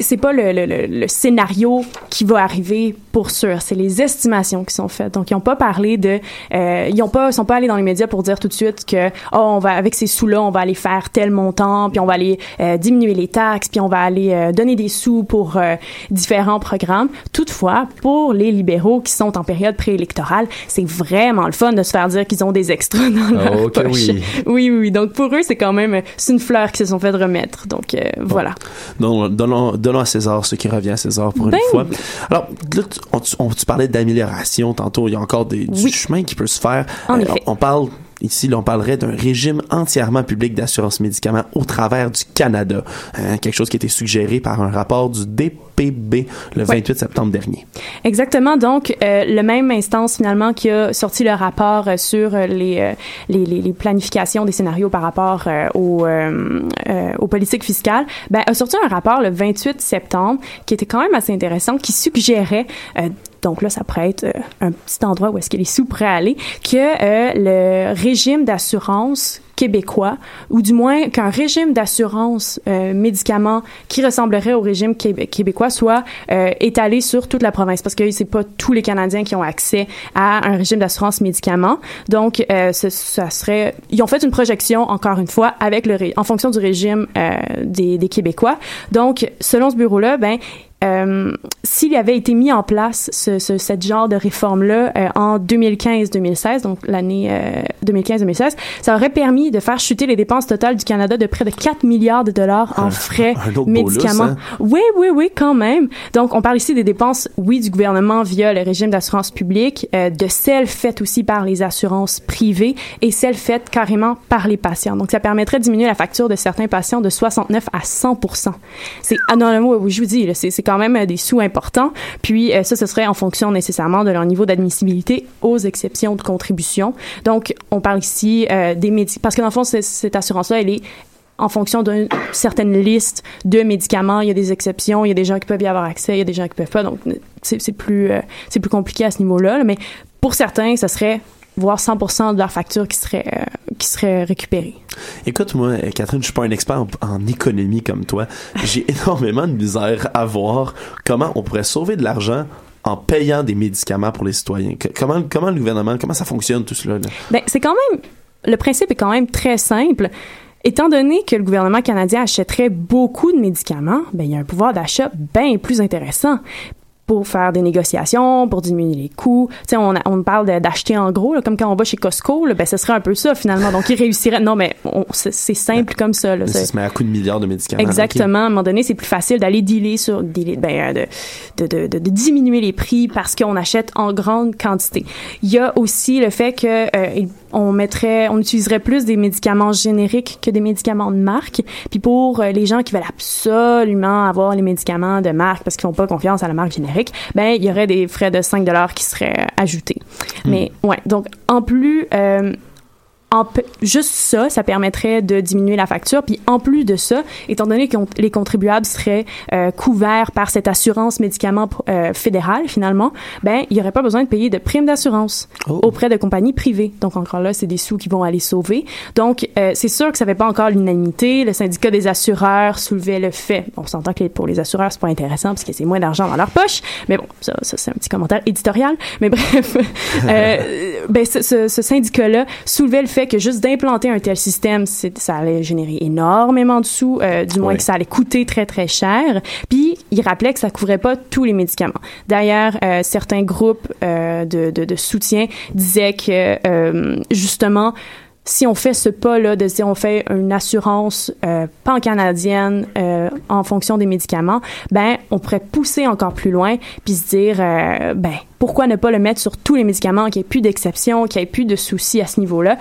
c'est pas le, le, le, le scénario qui va arriver pour sûr, c'est les estimations qui sont faites. Donc ils ont pas parlé de euh, ils ont pas sont pas allés dans les médias pour dire tout de suite que oh on va avec ces sous là, on va aller faire tel montant, puis on va aller euh, diminuer les taxes, puis on va aller euh, donner des sous pour euh, différents programmes. Toutefois, pour les libéraux qui sont en période préélectorale, c'est vraiment le fun de se faire dire qu'ils ont des extras dans leur Ah, ok, poche. oui. oui, oui, oui. Donc pour eux, c'est quand même c'est une fleur qui se sont fait remettre. Donc euh, voilà. Non, donnons, donnons à César ce qui revient à César pour Ben une fois. Alors, on, tu- on- tu parlais d'amélioration tantôt. Il y a encore des, du Oui. chemin qui peut se faire. Euh, En effet. On, on parle ici, là, on parlerait d'un régime entièrement public d'assurance médicaments au travers du Canada. Hein, quelque chose qui a été suggéré par un rapport du DPB le 28 septembre dernier. Exactement. Donc, euh, le même instance finalement qui a sorti le rapport euh, sur euh, les, euh, les, les, les planifications des scénarios par rapport aux, aux politiques fiscales, ben, a sorti un rapport le 28 septembre qui était quand même assez intéressant, qui suggérait donc là, ça pourrait être euh, un petit endroit où est-ce que les sous pourraient aller, que euh, le régime d'assurance québécois, ou du moins qu'un régime d'assurance euh, médicaments qui ressemblerait au régime québé- québécois soit étalé sur toute la province, parce que c'est pas tous les Canadiens qui ont accès à un régime d'assurance médicaments. Donc, ça serait, ils ont fait une projection encore une fois avec le en fonction du régime des, des Québécois. Donc, selon ce bureau-là, ben euh, s'il avait été mis en place ce, ce, cette genre de réforme-là euh, en 2015-2016, donc l'année euh, 2015-2016, ça aurait permis de faire chuter les dépenses totales du Canada de près de 4 milliards de dollars en frais un autre beau médicaments. lousse, hein? Oui, oui, oui, quand même. Donc, on parle ici des dépenses, oui, du gouvernement via le régime d'assurance publique, euh, de celles faites aussi par les assurances privées et celles faites carrément par les patients. Donc, ça permettrait de diminuer la facture de certains patients de 69 à 100 C'est, ah non, le mot, je vous dis, c'est quand même euh, des sous importants. Puis, euh, ça, ce serait en fonction nécessairement de leur niveau d'admissibilité aux exceptions de contribution. Donc, on parle ici euh, des médicaments, parce que dans le fond, cette assurance-là, elle est en fonction d'une certaine liste de médicaments. Il y a des exceptions, il y a des gens qui peuvent y avoir accès, il y a des gens qui peuvent pas. Donc, c'est plus, c'est plus compliqué à ce niveau-là. là. Mais pour certains, ça serait voire 100% de leur facture qui serait, euh, qui serait récupérée. Écoute, moi, euh, Catherine, je suis pas un expert en, en économie comme toi. J'ai énormément de misère à voir comment on pourrait sauver de l'argent en payant des médicaments pour les citoyens. Que- comment, comment le gouvernement, comment ça fonctionne tout cela? là? Ben, c'est quand même, le principe est quand même très simple. Étant donné que le gouvernement canadien achèterait beaucoup de médicaments, ben, il y a un pouvoir d'achat bien plus intéressant pour faire des négociations, pour diminuer les coûts. Tu sais, on, on parle d'acheter en gros, là, comme quand on va chez Costco, là, ben, ce serait un peu ça, finalement. Donc, il réussirait. Non, mais c'est simple comme ça. Là, ça se met à coup de milliards de médicaments. Exactement. À un moment donné, c'est plus facile d'aller dealer sur, dealer- ben, euh, de, de, de, de, diminuer les prix parce qu'on achète en grande quantité. Il y a aussi le fait que euh, on mettrait, on utiliserait plus des médicaments génériques que des médicaments de marque. Puis pour euh, les gens qui veulent absolument avoir les médicaments de marque parce qu'ils font pas confiance à la marque générique, ben il y aurait des frais de 5 dollars qui seraient ajoutés. Mais ouais, donc en plus euh, en juste ça, ça permettrait de diminuer la facture. Puis en plus de ça, étant donné que les contribuables seraient euh, couverts par cette assurance médicaments euh, fédérale finalement, ben il y aurait pas besoin de payer de primes d'assurance Oh. auprès de compagnies privées. Donc encore là, c'est des sous qui vont aller sauver. Donc euh, c'est sûr que ça fait pas encore l'unanimité. Le syndicat des assureurs soulevait le fait. On s'entend que pour les assureurs c'est pas intéressant parce que c'est moins d'argent dans leur poche. Mais bon, ça, ça c'est un petit commentaire éditorial. Mais bref, ben ce, ce, ce syndicat-là soulevait le fait que juste d'implanter un tel système, ça allait générer énormément de sous, euh, du moins que ça allait coûter très très cher. Puis il rappelait que ça couvrait pas tous les médicaments. D'ailleurs, euh, certains groupes euh, de, de, de soutien disaient que justement si on fait ce pas-là de dire on fait une assurance euh, pan-canadienne euh, en fonction des médicaments, ben on pourrait pousser encore plus loin puis se dire euh, ben pourquoi ne pas le mettre sur tous les médicaments, qu'il n'y ait plus d'exceptions, qu'il n'y ait plus de soucis à ce niveau-là?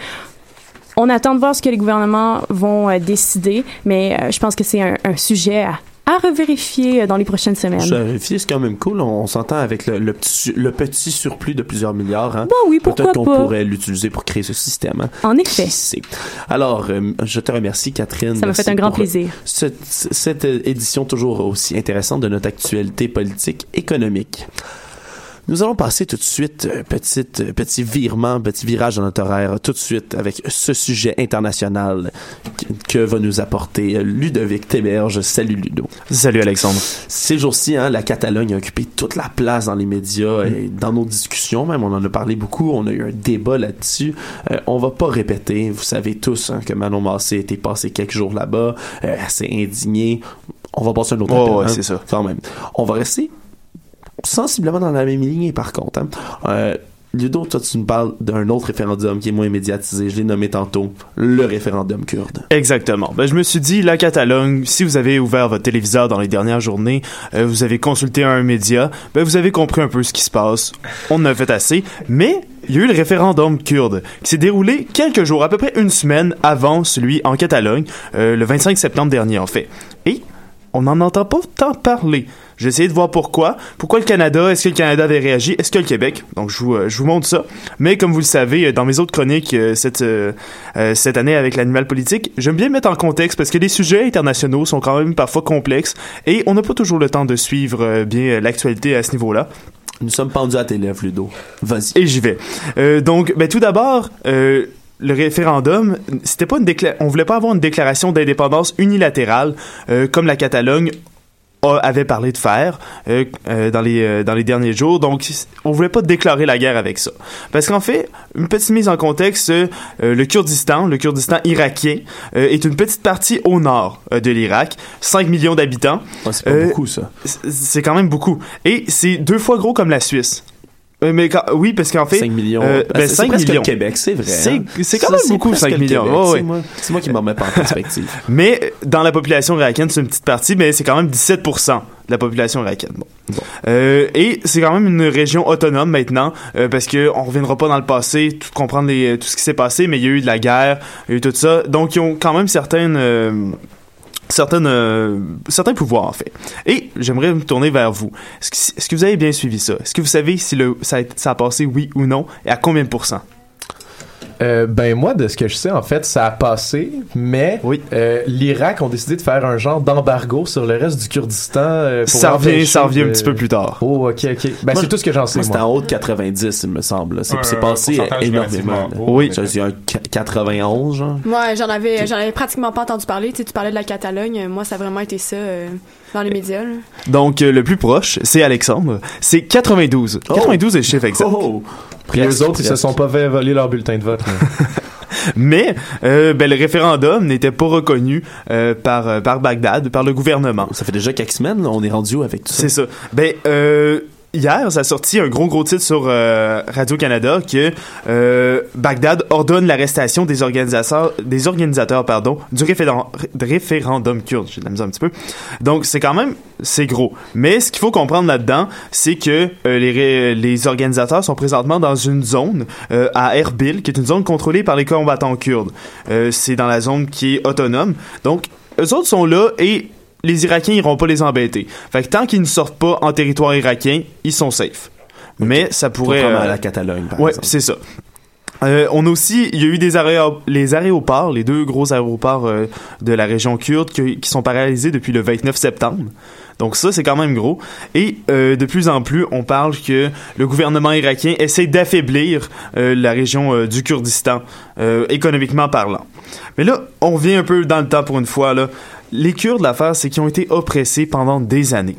On attend de voir ce que les gouvernements vont euh, décider, mais euh, je pense que c'est un, un sujet à à revérifier euh, dans les prochaines semaines. Je vérifie, c'est quand même cool. On, on s'entend avec le, le petit, le petit surplus de plusieurs milliards. Hein? Bon, oui, pourquoi Peut-être qu'on pas. pourrait l'utiliser pour créer ce système. Hein? En effet. Alors, euh, je te remercie, Catherine. Ça m'a fait un grand plaisir. Cette, cette édition toujours aussi intéressante de notre actualité politique économique. Nous allons passer tout de suite, euh, petite, euh, petit virement, petit virage dans notre horaire, tout de suite avec ce sujet international que, va nous apporter euh, Ludovic Téberge. Salut Ludo. Salut Alexandre. Ces jours-ci, hein, la Catalogne a occupé toute la place dans les médias et dans nos discussions même. On en a parlé beaucoup. On a eu un débat là-dessus. Euh, on va pas répéter. Vous savez tous hein, que Manon Massé était passé quelques jours là-bas. Euh, elle s'est indignée. On va passer un autre Oh, appel, ouais, hein, c'est ça. Quand même. On va rester sensiblement dans la même ligne par contre. Hein. Euh, Ludo, toi, tu nous parles d'un autre référendum qui est moins médiatisé. Je l'ai nommé tantôt, le référendum kurde. Exactement. Ben, je me suis dit, la Catalogne, si vous avez ouvert votre téléviseur dans les dernières journées, euh, vous avez consulté un média, ben, vous avez compris un peu ce qui se passe. On en a fait assez. Mais, il y a eu le référendum kurde, qui s'est déroulé quelques jours, à peu près une semaine avant celui en Catalogne, euh, le 25 septembre dernier, en fait. Et, on n'en entend pas tant parler. J'ai essayé de voir pourquoi. Pourquoi le Canada? Est-ce que le Canada avait réagi? Est-ce que le Québec? Donc, je vous, euh, je vous montre ça. Mais comme vous le savez, euh, dans mes autres chroniques euh, cette, euh, cette année avec l'animal politique, j'aime bien mettre en contexte parce que les sujets internationaux sont quand même parfois complexes et on n'a pas toujours le temps de suivre euh, bien l'actualité à ce niveau-là. Nous sommes pendus à tes lèvres, Ludo. Vas-y. Et j'y vais. Euh, donc, ben, tout d'abord, euh, le référendum, c'était pas une décla- on voulait pas avoir une déclaration d'indépendance unilatérale euh, comme la Catalogne a- avait parlé de faire euh, euh, dans les euh, dans les derniers jours. Donc, on voulait pas déclarer la guerre avec ça, parce qu'en fait, une petite mise en contexte, le Kurdistan, le Kurdistan irakien, est une petite partie au nord de l'Irak, 5 millions d'habitants. Ouais, c'est pas beaucoup, ça. C'est quand même beaucoup, et c'est deux fois gros comme la Suisse. Euh, Mais quand- oui, parce qu'en fait, 5 millions. euh, ben, c'est- c'est 5 presque millions. le Québec, c'est vrai. C'est- hein. c'est quand Ça, même beaucoup, presque 5 le millions. Québec. C'est ouais. moi, c'est moi qui m'en mets pas en perspective. Mais dans la population irakienne, c'est une petite partie, mais c'est quand même 17% de la population irakienne. Bon. Euh, et c'est quand même une région autonome maintenant, euh, parce que on reviendra pas dans le passé, tout comprendre les, tout ce qui s'est passé, mais il y a eu de la guerre, il y a eu tout ça. Donc ils ont quand même certaines certaines euh, certains pouvoirs en fait. Et j'aimerais me tourner vers vous. Est-ce que, vous avez bien suivi ça? Est-ce que vous savez si le ça a, ça a passé oui ou non et à combien de pourcents? Euh, ben moi, de ce que je sais, en fait, ça a passé, mais Oui. euh, l'Irak ont décidé de faire un genre d'embargo sur le reste du Kurdistan. euh, pour Ça revient, ça revient un petit peu plus tard. Oh, ok, ok. Ben c'est tout ce que j'en sais, Moi, c'était en haut de 90, il me semble. C'est Ouais, passé énormément. haut. Oui. C'est un qu- 91, genre. Moi, j'en avais, j'en avais pratiquement pas entendu parler. Tu sais, tu parlais de la Catalogne. Moi, ça a vraiment été ça euh, dans les médias. là. Donc, euh, le plus proche, c'est Alexandre. C'est 92. 92 est le chiffre exact. Oh! Puis les autres, ils se sont pas fait voler leur bulletin de vote. Mais euh, ben, le référendum n'était pas reconnu euh, par, euh, par Bagdad, par le gouvernement. Ça fait déjà quelques semaines, là, on est rendu où avec tout ça? C'est ça. Ben, euh, hier, ça a sorti un gros, gros titre sur euh, Radio-Canada que euh, Bagdad ordonne l'arrestation des organisateurs, des organisateurs pardon, du référen- ré- référendum kurde. J'ai de la misère un petit peu. Donc, c'est quand même, c'est gros. Mais ce qu'il faut comprendre là-dedans, c'est que euh, les, les organisateurs sont présentement dans une zone à Erbil, qui est une zone contrôlée par les combattants kurdes. C'est dans la zone qui est autonome. Donc, eux autres sont là et les Irakiens iront pas les embêter. Fait que tant qu'ils ne sortent pas en territoire irakien, ils sont safe. Mais ça pourrait... Contrairement à euh, la Catalogne, par ouais, c'est ça. Euh, on a aussi, il y a eu des les aéroports, les deux gros aéroports euh, de la région kurde qui, qui sont paralysés depuis le 29 septembre. Donc ça, c'est quand même gros. Et euh, de plus en plus, on parle que le gouvernement irakien essaie d'affaiblir euh, la région euh, du Kurdistan, euh, économiquement parlant. Mais là, on revient un peu dans le temps pour une fois. Là. Les Kurdes, l'affaire, c'est qu'ils ont été oppressés pendant des années.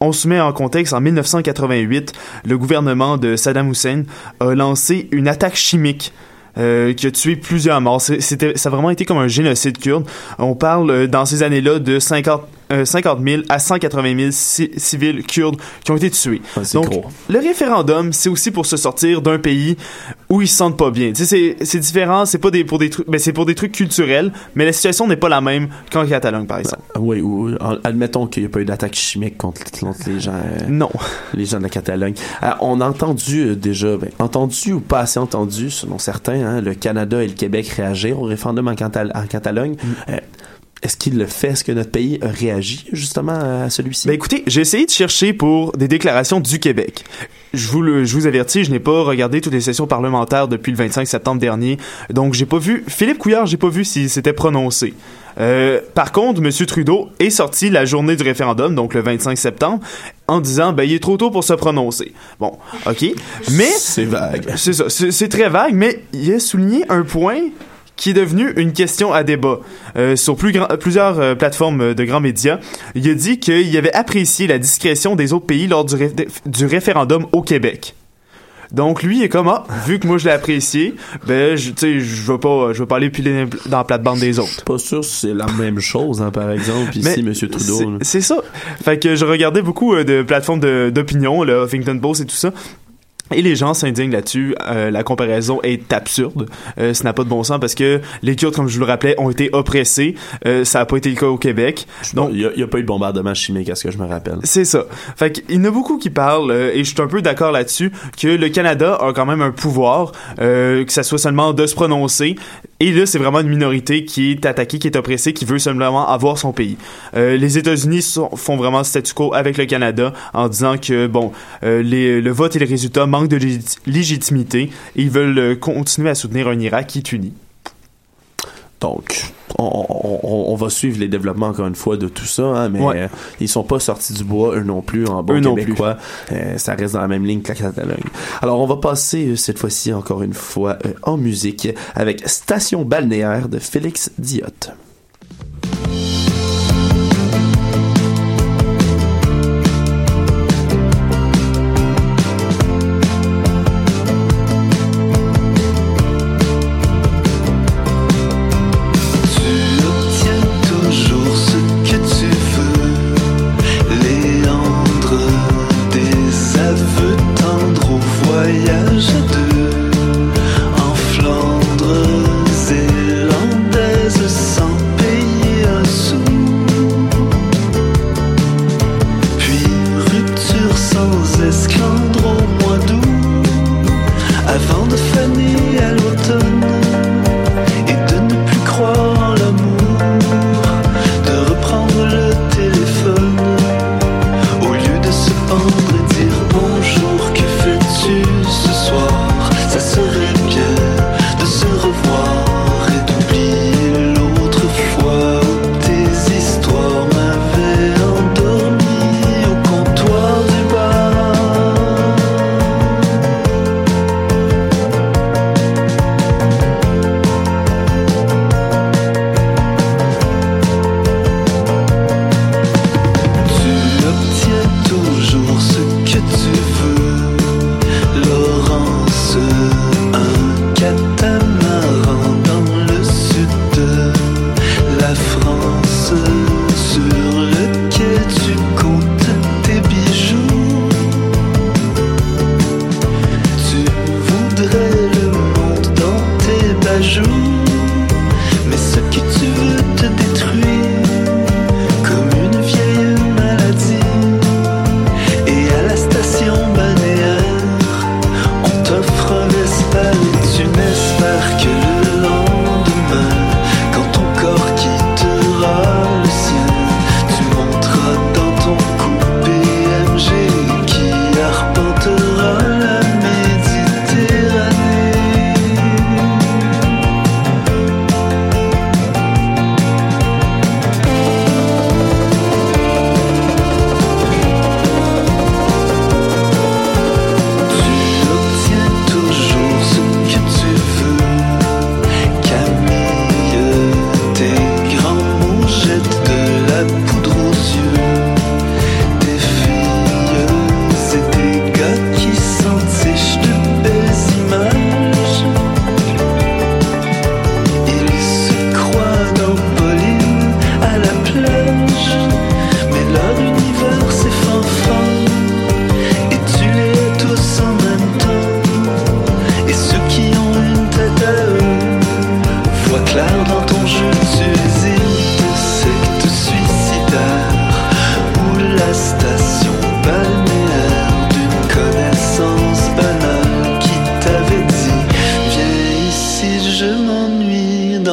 On se met en contexte, en 1988, le gouvernement de Saddam Hussein a lancé une attaque chimique euh, qui a tué plusieurs morts. C'était, ça a vraiment été comme un génocide kurde. On parle euh, dans ces années-là de 50, euh, 50 000 à 180 000 ci- civils kurdes qui ont été tués. C'est Donc, gros. le référendum, c'est aussi pour se sortir d'un pays où ils se sentent pas bien. C'est, différent, c'est pas des, pour des trucs, ben, c'est pour des trucs culturels, mais la situation n'est pas la même qu'en Catalogne, par exemple. Oui, ou admettons qu'il n'y a pas eu d'attaque chimique contre, contre les gens, euh, Non. les gens de la Catalogne. Euh, on a entendu euh, déjà, ben, entendu ou pas assez entendu, selon certains, hein, le Canada et le Québec réagir au référendum en Catalogne. Mm. Est-ce qu'il le fait? Est-ce que notre pays a réagi justement à celui-ci? Ben écoutez, j'ai essayé de chercher pour des déclarations du Québec. Je vous, le, je vous avertis, je n'ai pas regardé toutes les sessions parlementaires depuis le 25 septembre dernier, donc j'ai pas vu. Philippe Couillard, j'ai pas vu s'il s'était prononcé. Euh, par contre, M. Trudeau est sorti la journée du référendum, donc le 25 septembre, en disant ben il est trop tôt pour se prononcer. Bon, ok, mais c'est vague. C'est ça, c'est très vague, mais il a souligné un point qui est devenu une question à débat euh, sur plus grand- plusieurs euh, plateformes de grands médias. Il a dit qu'il avait apprécié la discrétion des autres pays lors du, ré- du référendum au Québec. Donc lui il est comme ah, vu que moi je l'ai apprécié, ben je tu sais je veux pas je veux pas aller piler dans la plate-bande des autres. Pas sûr si c'est la même chose, hein, par exemple, ici, Mais M. Trudeau. c'est- là. Ça. Fait que je regardais beaucoup euh, de plateformes d'opinion, le Huffington Post et tout ça. Et les gens s'indignent là-dessus. Euh, la comparaison est absurde. Euh, ça n'a pas de bon sens parce que les Kurdes, comme je vous le rappelais, ont été oppressés. Euh, ça n'a pas été le cas au Québec. Donc, il n'y a, pas eu de bombardement chimique, à ce que je me rappelle. C'est ça. Fait qu'il y en a beaucoup qui parlent, euh, et je suis un peu d'accord là-dessus, que le Canada a quand même un pouvoir, euh, que ça soit seulement de se prononcer. Et là, c'est vraiment une minorité qui est attaquée, qui est oppressée, qui veut seulement avoir son pays. Euh, les États-Unis font vraiment statu quo avec le Canada en disant que, bon, euh, le vote et les résultats manquent de légit- légitimité et ils veulent euh, continuer à soutenir un Irak qui est uni. Donc, on, on- on- on va suivre les développements encore une fois de tout ça, hein, mais Ouais. euh, ils sont pas sortis du bois, eux non plus, en bon Eux québécois. Euh, ça reste dans la même ligne que la Catalogne. Alors, on va passer euh, cette fois-ci encore une fois en musique avec Station balnéaire de Félix Diotte.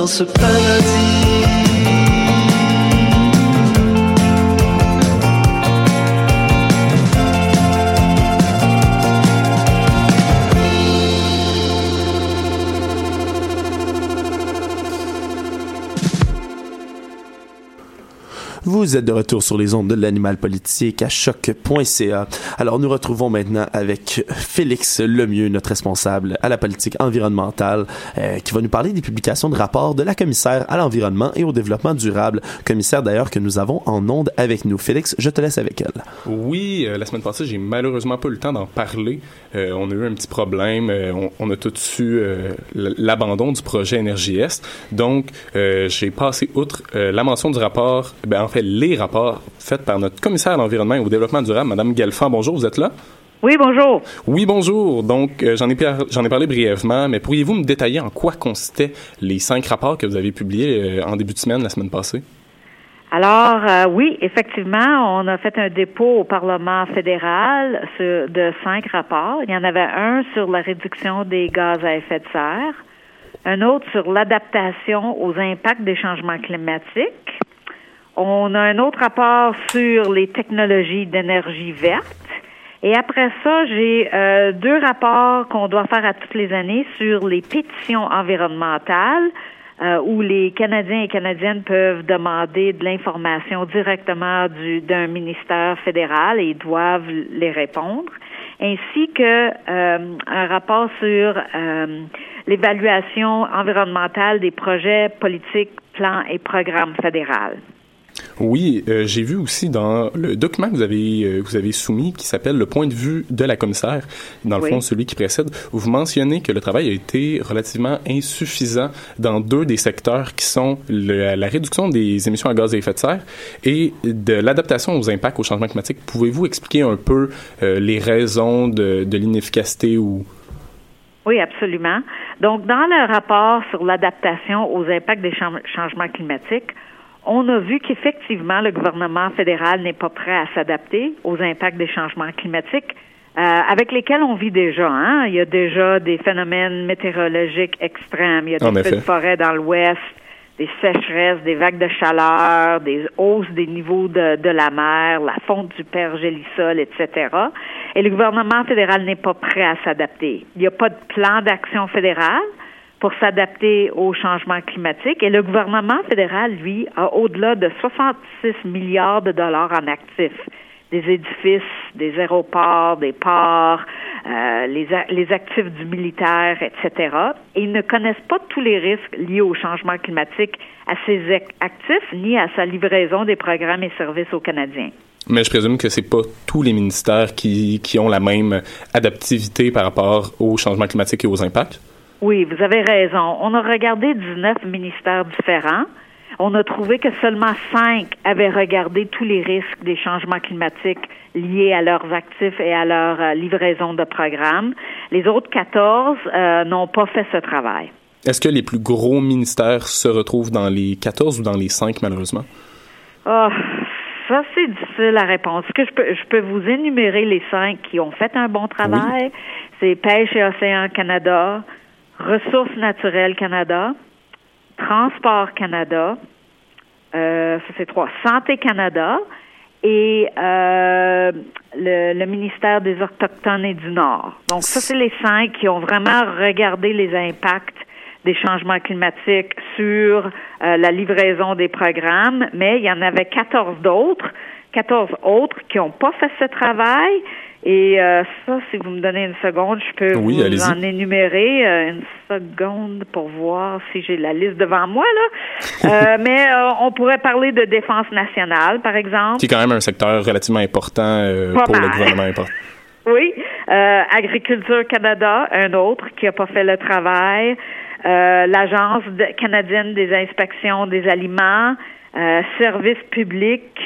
Dans ce paradis Vous êtes de retour sur les ondes de l'animal politique à choc.ca. Alors nous retrouvons maintenant avec Félix Lemieux, notre responsable à la politique environnementale, euh, qui va nous parler des publications de rapports de la commissaire à l'environnement et au développement durable, commissaire d'ailleurs que nous avons en ondes avec nous. Félix, je te laisse avec elle. Oui, euh, la semaine passée, j'ai malheureusement pas eu le temps d'en parler. Euh, on a eu un petit problème. On, a tout su l'abandon du projet Énergie Est. Donc, j'ai passé outre la mention du rapport, ben, les rapports faits par notre commissaire à l'environnement et au développement durable, Madame Galfand. Bonjour, vous êtes là? Oui, bonjour. Oui, bonjour. Donc, euh, j'en ai, parlé brièvement, mais pourriez-vous me détailler en quoi consistaient les cinq rapports que vous avez publiés euh, en début de semaine, la semaine passée? Alors, euh, oui, effectivement, on a fait un dépôt au Parlement fédéral sur- de cinq rapports. Il y en avait un sur la réduction des gaz à effet de serre, un autre sur l'adaptation aux impacts des changements climatiques. On a un autre rapport sur les technologies d'énergie verte. Et après ça, j'ai euh, deux rapports qu'on doit faire à toutes les années sur les pétitions environnementales euh, où les Canadiens et Canadiennes peuvent demander de l'information directement du d'un ministère fédéral et doivent les répondre, ainsi que euh, un rapport sur euh, l'évaluation environnementale des projets politiques, plans et programmes fédéraux. Oui, euh, j'ai vu aussi dans le document que vous avez, euh, que vous avez soumis qui s'appelle Le point de vue de la commissaire, dans le Oui. fond celui qui précède, où vous mentionnez que le travail a été relativement insuffisant dans deux des secteurs qui sont le- la réduction des émissions à gaz à effet de serre et de l'adaptation aux impacts au changement climatique. Pouvez-vous expliquer un peu euh, les raisons de, de l'inefficacité ou... Oui, absolument. Donc, dans le rapport sur l'adaptation aux impacts des changements climatiques, on a vu qu'effectivement, le gouvernement fédéral n'est pas prêt à s'adapter aux impacts des changements climatiques euh, avec lesquels on vit déjà. Hein? Il y a déjà des phénomènes météorologiques extrêmes. Il y a des feux de forêt dans l'ouest, des sécheresses, des vagues de chaleur, des hausses des niveaux de, de la mer, la fonte du pergélisol, etc. Et le gouvernement fédéral n'est pas prêt à s'adapter. Il n'y a pas de plan d'action fédéral pour s'adapter au changement climatique. Et le gouvernement fédéral, lui, a au-delà de 66 milliards de dollars en actifs. Des édifices, des aéroports, des ports, euh, les, les actifs du militaire, etc. Et ils ne connaissent pas tous les risques liés au changement climatique à ac- actifs ni à sa livraison des programmes et services aux Canadiens. Mais je présume que c'est pas tous les ministères qui, qui ont la même adaptivité par rapport au changement climatique et aux impacts? Oui, vous avez raison. On a regardé 19 ministères différents. On a trouvé que seulement cinq avaient regardé tous les risques des changements climatiques liés à leurs actifs et à leur euh, livraison de programmes. Les autres 14 euh, n'ont pas fait ce travail. Est-ce que les plus gros ministères se retrouvent dans les 14 ou dans les 5, malheureusement? Ah, ça, c'est difficile à répondre. Est-ce que je peux, je peux vous énumérer les cinq qui ont fait un bon travail? C'est Pêche et Océan Canada, Ressources naturelles Canada, Transport Canada, euh, ça c'est trois, Santé Canada et euh, le, le ministère des Autochtones et du Nord. Donc ça, c'est les cinq qui ont vraiment regardé les impacts des changements climatiques sur euh, la livraison des programmes, mais il y en avait 14 d'autres, 14 autres qui n'ont pas fait ce travail. Et euh, ça, si vous me donnez une seconde, je peux Oui, vous en énumérer euh, une seconde pour voir si j'ai la liste devant moi là. Euh, mais on pourrait parler de défense nationale, par exemple. Qui est quand même un secteur relativement important pour le gouvernement. Oui, Agriculture Canada, un autre qui n'a pas fait le travail. L'Agence canadienne des inspections des aliments, Services publics,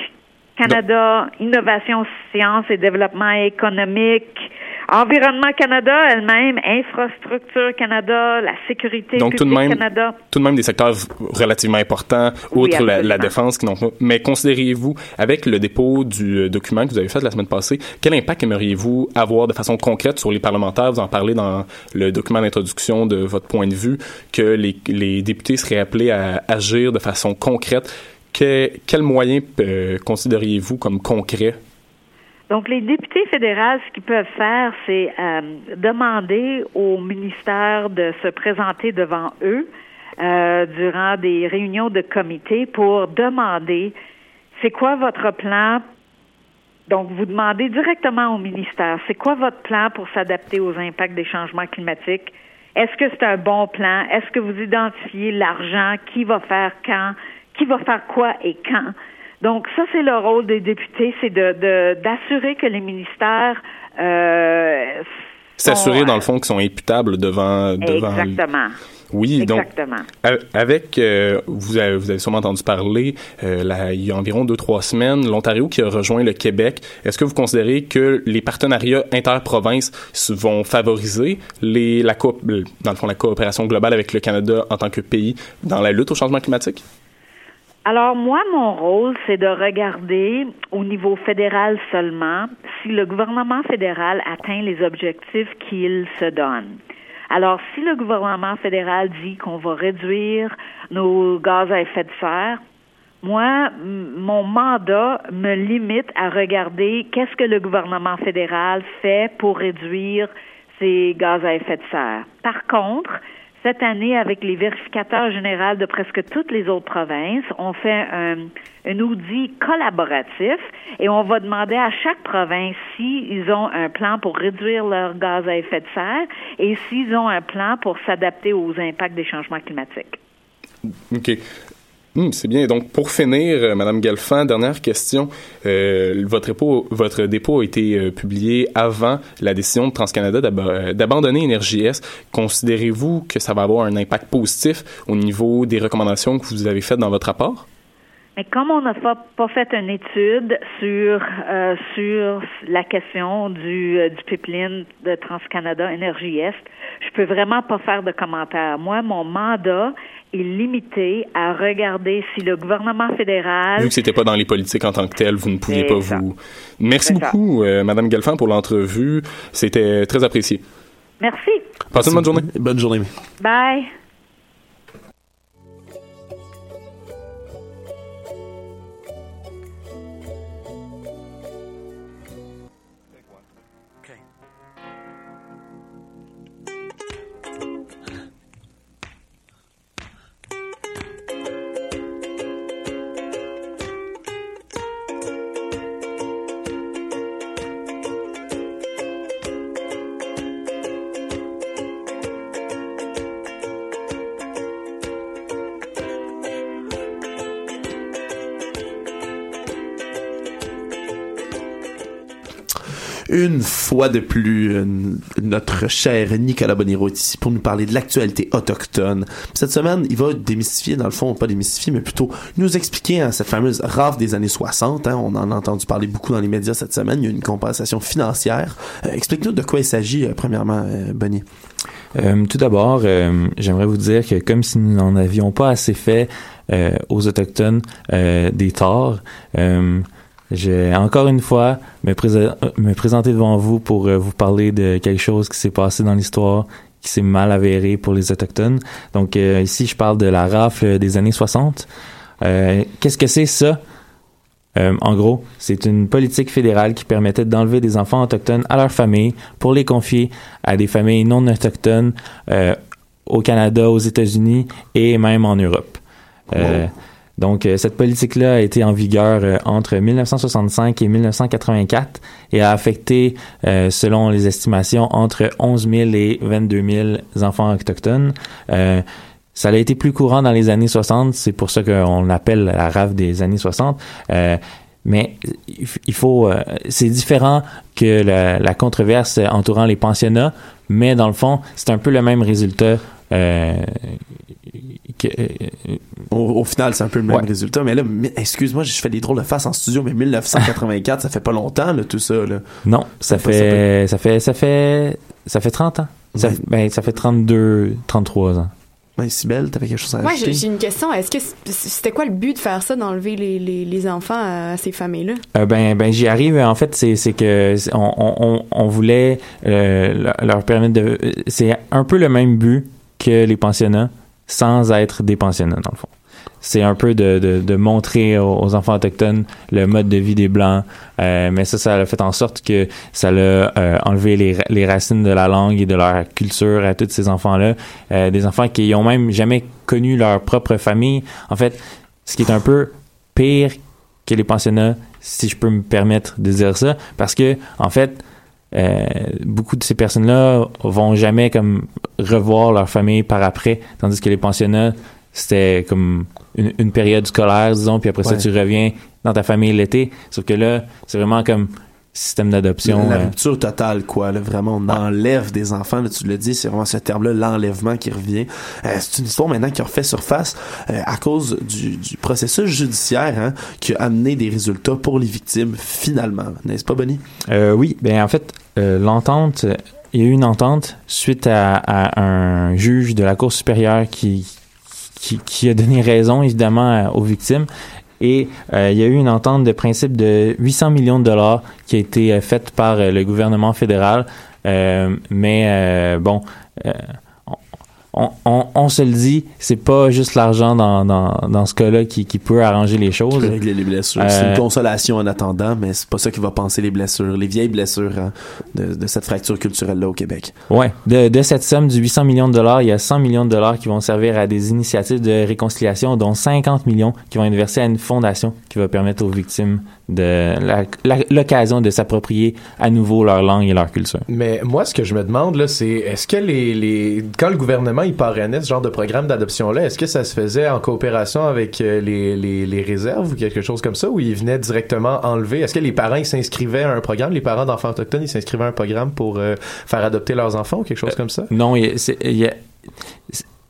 Canada, Innovation, Sciences et Développement économique, Environnement Canada elle-même, Infrastructure Canada, la Sécurité Donc, tout de publique même, Canada. tout de même des secteurs relativement importants, Oui, outre la, défense. Qui Mais considérez-vous, avec le dépôt du euh, document que vous avez fait la semaine passée, quel impact aimeriez-vous avoir de façon concrète sur les parlementaires? Vous en parlez dans le document d'introduction de votre point de vue, que les, les députés seraient appelés à agir de façon concrète. Que, quels moyens euh, considériez-vous comme concrets? Donc, les députés fédéraux, ce qu'ils peuvent faire, c'est euh, demander au ministère de se présenter devant eux euh, durant des réunions de comité pour demander c'est quoi votre plan? Donc, vous demandez directement au ministère, c'est quoi votre plan pour s'adapter aux impacts des changements climatiques? Est-ce que c'est un bon plan? Est-ce que vous identifiez l'argent? Qui va faire quand? Qui va faire quoi et quand? Donc, ça, c'est le rôle des députés, c'est de, de- d'assurer que les ministères euh, S'assurer, dans le fond, qu'ils sont imputables devant... devant Exactement. Oui, donc Exactement. a- avec, euh, vous, avez, vous avez sûrement entendu parler, euh, là, il y a environ deux, trois semaines, l'Ontario qui a rejoint le Québec. Est-ce que vous considérez que les partenariats interprovinces vont favoriser les, la, coop- euh, dans le fond, la coopération globale avec le Canada en tant que pays dans la lutte au changement climatique? Alors moi, mon rôle, c'est de regarder au niveau fédéral seulement si le gouvernement fédéral atteint les objectifs qu'il se donne. Alors, si le gouvernement fédéral dit qu'on va réduire nos gaz à effet de serre, moi, mon mandat me limite à regarder qu'est-ce que le gouvernement fédéral fait pour réduire ces gaz à effet de serre. Par contre, cette année, avec les vérificateurs généraux de presque toutes les autres provinces, on fait un, un audit collaboratif et on va demander à chaque province s'ils ont un plan pour réduire leurs gaz à effet de serre et s'ils ont un plan pour s'adapter aux impacts des changements climatiques. OK. Hum, c'est bien. Donc, pour finir, euh, Madame Galfin, dernière question. Euh, votre, dépôt, a été euh, publié avant la décision de TransCanada d'ab- d'abandonner Énergie S. Considérez-vous que ça va avoir un impact positif au niveau des recommandations que vous avez faites dans votre rapport? Mais comme on n'a pas, pas fait une étude sur euh, sur la question du, euh, du pipeline de TransCanada Énergie Est, je peux vraiment pas faire de commentaires. Moi, mon mandat est limité à regarder si le gouvernement fédéral Vu que c'était pas dans les politiques en tant que tel, vous ne pouviez pas ça. vous. Merci beaucoup, euh, Madame Galfin, pour l'entrevue. C'était très apprécié. Merci. Passez une bonne journée. Bonne journée. Bye. Une fois de plus, euh, notre cher Nicolas Boniro est ici pour nous parler de l'actualité autochtone. Cette semaine, il va démystifier, dans le fond, pas démystifier, mais plutôt nous expliquer hein, cette fameuse rave des années 60. hein. on en a entendu parler beaucoup dans les médias cette semaine. Il y a une compensation financière. Euh, Explique-nous de quoi il s'agit, euh, premièrement, Bonnie. Tout d'abord, j'aimerais vous dire que comme si nous n'en avions pas assez fait aux Autochtones des torts, j'ai encore une fois me, me présenter devant vous pour euh, vous parler de quelque chose qui s'est passé dans l'histoire qui s'est mal avéré pour les Autochtones. Donc euh, ici, je parle de la rafle des années 60. Euh, Qu'est-ce que c'est ça? Euh, en gros, c'est une politique fédérale qui permettait d'enlever des enfants autochtones à leur famille pour les confier à des familles non autochtones euh, au Canada, aux États-Unis et même en Europe. Donc, euh, cette politique-là a été en vigueur euh, entre 1965 et 1984 et a affecté, euh, selon les estimations, entre 11 000 et 22 000 enfants autochtones. Ça a été plus courant dans les années 60, c'est pour ça qu'on l'appelle la rave des années 60. Euh, mais il faut, c'est différent que la, la controverse entourant les pensionnats, mais dans le fond, c'est un peu le même résultat. Euh, Au, au final, c'est un peu le même Ouais. résultat. Mais là, excuse-moi, je fais des drôles de face en studio, mais 1984, ça fait pas longtemps, là, tout ça. Là. non, ça Ça fait- ça fait, ça fait, ça fait 30 ans. Ça, Ouais. ben, ça fait 32, 33 ans. Ben, Sybelle, t'avais quelque chose à Moi, ajouter? j'ai j'ai une question. Est-ce que c'était quoi le but de faire ça, d'enlever les, les, les enfants à ces familles-là? Euh, ben, ben j'y arrive. En fait, c'est que on, on, on voulait euh, leur permettre de. C'est un peu le même but que les pensionnats, sans être des pensionnats dans le fond. C'est un peu de, de, de montrer aux, enfants autochtones le mode de vie des blancs, euh, mais ça, ça a fait en sorte que ça a euh, enlevé les, les racines de la langue et de leur culture à tous ces enfants-là, Euh, des enfants qui ont même jamais connu leur propre famille. En fait, ce qui est un peu pire que les pensionnats, si je peux me permettre de dire ça, parce que en fait, euh, beaucoup de ces personnes-là vont jamais comme revoir leur famille par après, tandis que les pensionnats, c'était comme une, une période scolaire, disons, puis après ça, tu reviens dans ta famille l'été. Sauf que là, c'est vraiment comme système d'adoption. La euh, rupture totale, quoi. Là, vraiment, on enlève des enfants. Là, tu le dis, c'est vraiment ce terme-là, l'enlèvement qui revient. Euh, c'est une histoire maintenant qui a refait surface euh, à cause du, du processus judiciaire hein, qui a amené des résultats pour les victimes, finalement. N'est-ce pas, Bonnie? Euh, oui, ben en fait, l'entente, il y a eu une entente suite à, à un juge de la Cour supérieure qui, qui, qui a donné raison, évidemment, aux victimes. Et euh, il y a eu une entente de principe de 800 millions de dollars qui a été euh, faite par euh, le gouvernement fédéral. Euh, mais bon, on, on, on se le dit, c'est pas juste l'argent dans, dans, dans ce cas-là qui, qui peut arranger les choses. régler les blessures. Euh, C'est une consolation en attendant, mais c'est pas ça qui va penser les blessures, les vieilles blessures hein, de, de cette fracture culturelle-là au Québec. Ouais, de, de cette somme du 800 millions de dollars, il y a 100 millions de dollars qui vont servir à des initiatives de réconciliation, dont 50 millions qui vont être versés à une fondation qui va permettre aux victimes de l'occasion de s'approprier à nouveau leur langue et leur culture. Mais moi, ce que je me demande, là, c'est est-ce que les, les. Quand le gouvernement il parrainait ce genre de programme d'adoption-là, est-ce que ça se faisait en coopération avec euh, les, les, les réserves ou quelque chose comme ça, ou ils venaient directement enlever? Est-ce que les parents ils s'inscrivaient à un programme? Les parents d'enfants autochtones, ils s'inscrivaient à un programme pour euh, faire adopter leurs enfants ou quelque chose comme ça? Non,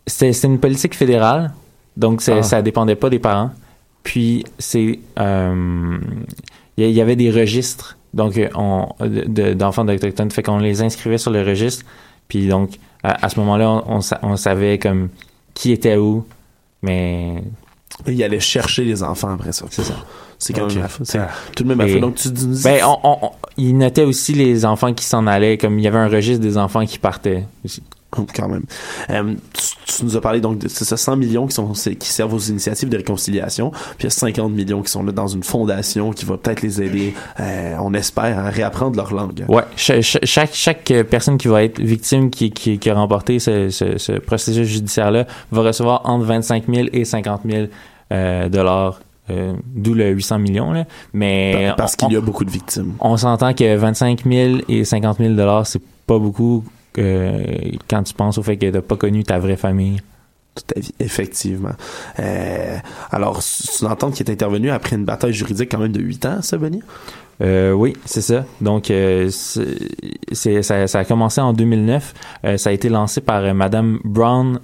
c'est une politique fédérale, donc Ah. ça dépendait pas des parents. Puis c'est euh, il y, avait des registres donc on, de- de- d'enfants d'Autochtones, fait qu'on les inscrivait sur le registre. Puis donc à, à ce moment-là, on, on sa- on savait comme qui était où, mais il allait chercher les enfants après ça. C'est ça. C'est quand même tout de même Et- affreux. Donc tu dis ben on- il notait aussi les enfants qui s'en allaient, comme il y avait un registre des enfants qui partaient aussi. Quand même. Euh, tu, tu nous as parlé donc de c'est ça, 100 millions qui sont qui servent aux initiatives de réconciliation, puis il y a 50 millions qui sont là dans une fondation qui va peut-être les aider, euh, on espère, à réapprendre leur langue. Ouais, cha- cha- chaque, chaque euh, personne qui va être victime qui, qui, qui a remporté ce, ce, ce processus judiciaire-là va recevoir entre 25 000 et 50 000 euh, dollars, euh, d'où le 800 millions. Là. Mais Parce qu'il y a beaucoup de victimes. on s'entend que 25 000 et 50 000 dollars, c'est pas beaucoup euh, quand tu penses au fait que t'as pas connu ta vraie famille. toute ta vie, effectivement. Euh, alors, c'est une entente qui est intervenue après une bataille juridique quand même de 8 ans, ça, Bonnie? Euh, oui, c'est ça. Donc, euh, c'est, ça, ça a commencé en 2009. Euh, ça a été lancé par Madame Brown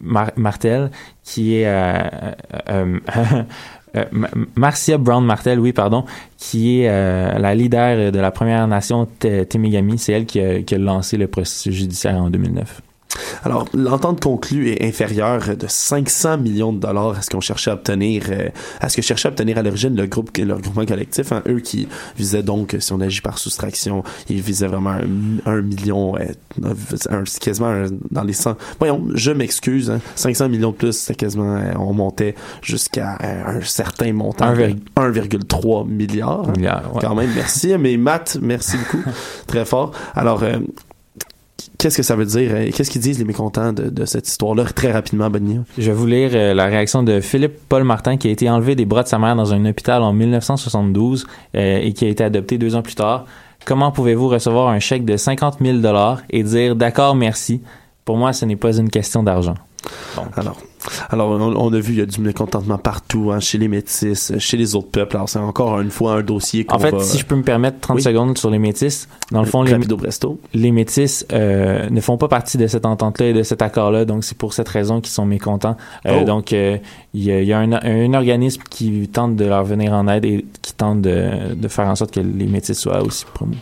Mar- Martel, qui est euh, Ma- Marcia Brown Martel, oui, pardon, qui est euh, la leader de la Première Nation Te- Temigami. C'est elle qui a, qui a lancé le processus judiciaire en 2009. Alors, l'entente conclue est inférieure de 500 millions de dollars à ce qu'on cherchait à obtenir, euh, à ce que cherchait à obtenir à l'origine le groupe, le regroupement collectif, hein, eux qui visaient donc, si on agit par soustraction, ils visaient vraiment un, un million, euh, un, quasiment un- dans les 100. Voyons, je m'excuse, hein, 500 millions de plus, c'était quasiment, euh, on montait jusqu'à un certain montant, Un de virg- 1,3 milliard. hein. Milliard, ouais. Quand même, merci. Mais Matt, merci beaucoup. Très fort. Alors, euh, qu'est-ce que ça veut dire? euh, Qu'est-ce qu'ils disent les mécontents de, de cette histoire-là? Très rapidement, Bonnie. Je vais vous lire euh, la réaction de Philippe Paul Martin qui a été enlevé des bras de sa mère dans un hôpital en 1972 euh, et qui a été adopté deux ans plus tard. Comment pouvez-vous recevoir un chèque de 50 000 dollars et dire d'accord merci? Pour moi, ce n'est pas une question d'argent. Alors, alors on, on a vu, il y a du mécontentement partout, hein, chez les métis, chez les autres peuples. Alors, c'est encore une fois un dossier qu'on En fait, va... si je peux me permettre 30 Oui. secondes sur les métis, dans le fond, les, métis euh, ne font pas partie de cette entente-là et de cet accord-là, donc c'est pour cette raison qu'ils sont mécontents. Euh, Oh. Donc, euh, il y a, y a un, un organisme qui tente de leur venir en aide et qui tente de, de faire en sorte que les métis soient aussi promus.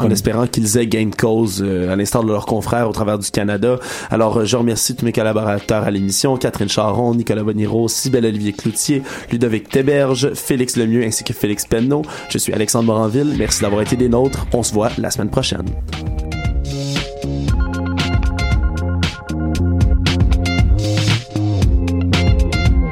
En espérant qu'ils aient gain de cause euh, à l'instar de leurs confrères au travers du Canada. Alors, euh, je remercie tous mes collaborateurs à l'émission, Catherine Charon, Nicolas Boniro, Cybelle Olivier Cloutier, Ludovic Teberge, Félix Lemieux ainsi que Félix Penneau. Je suis Alexandre Moranville. Merci d'avoir été des nôtres. On se voit la semaine prochaine.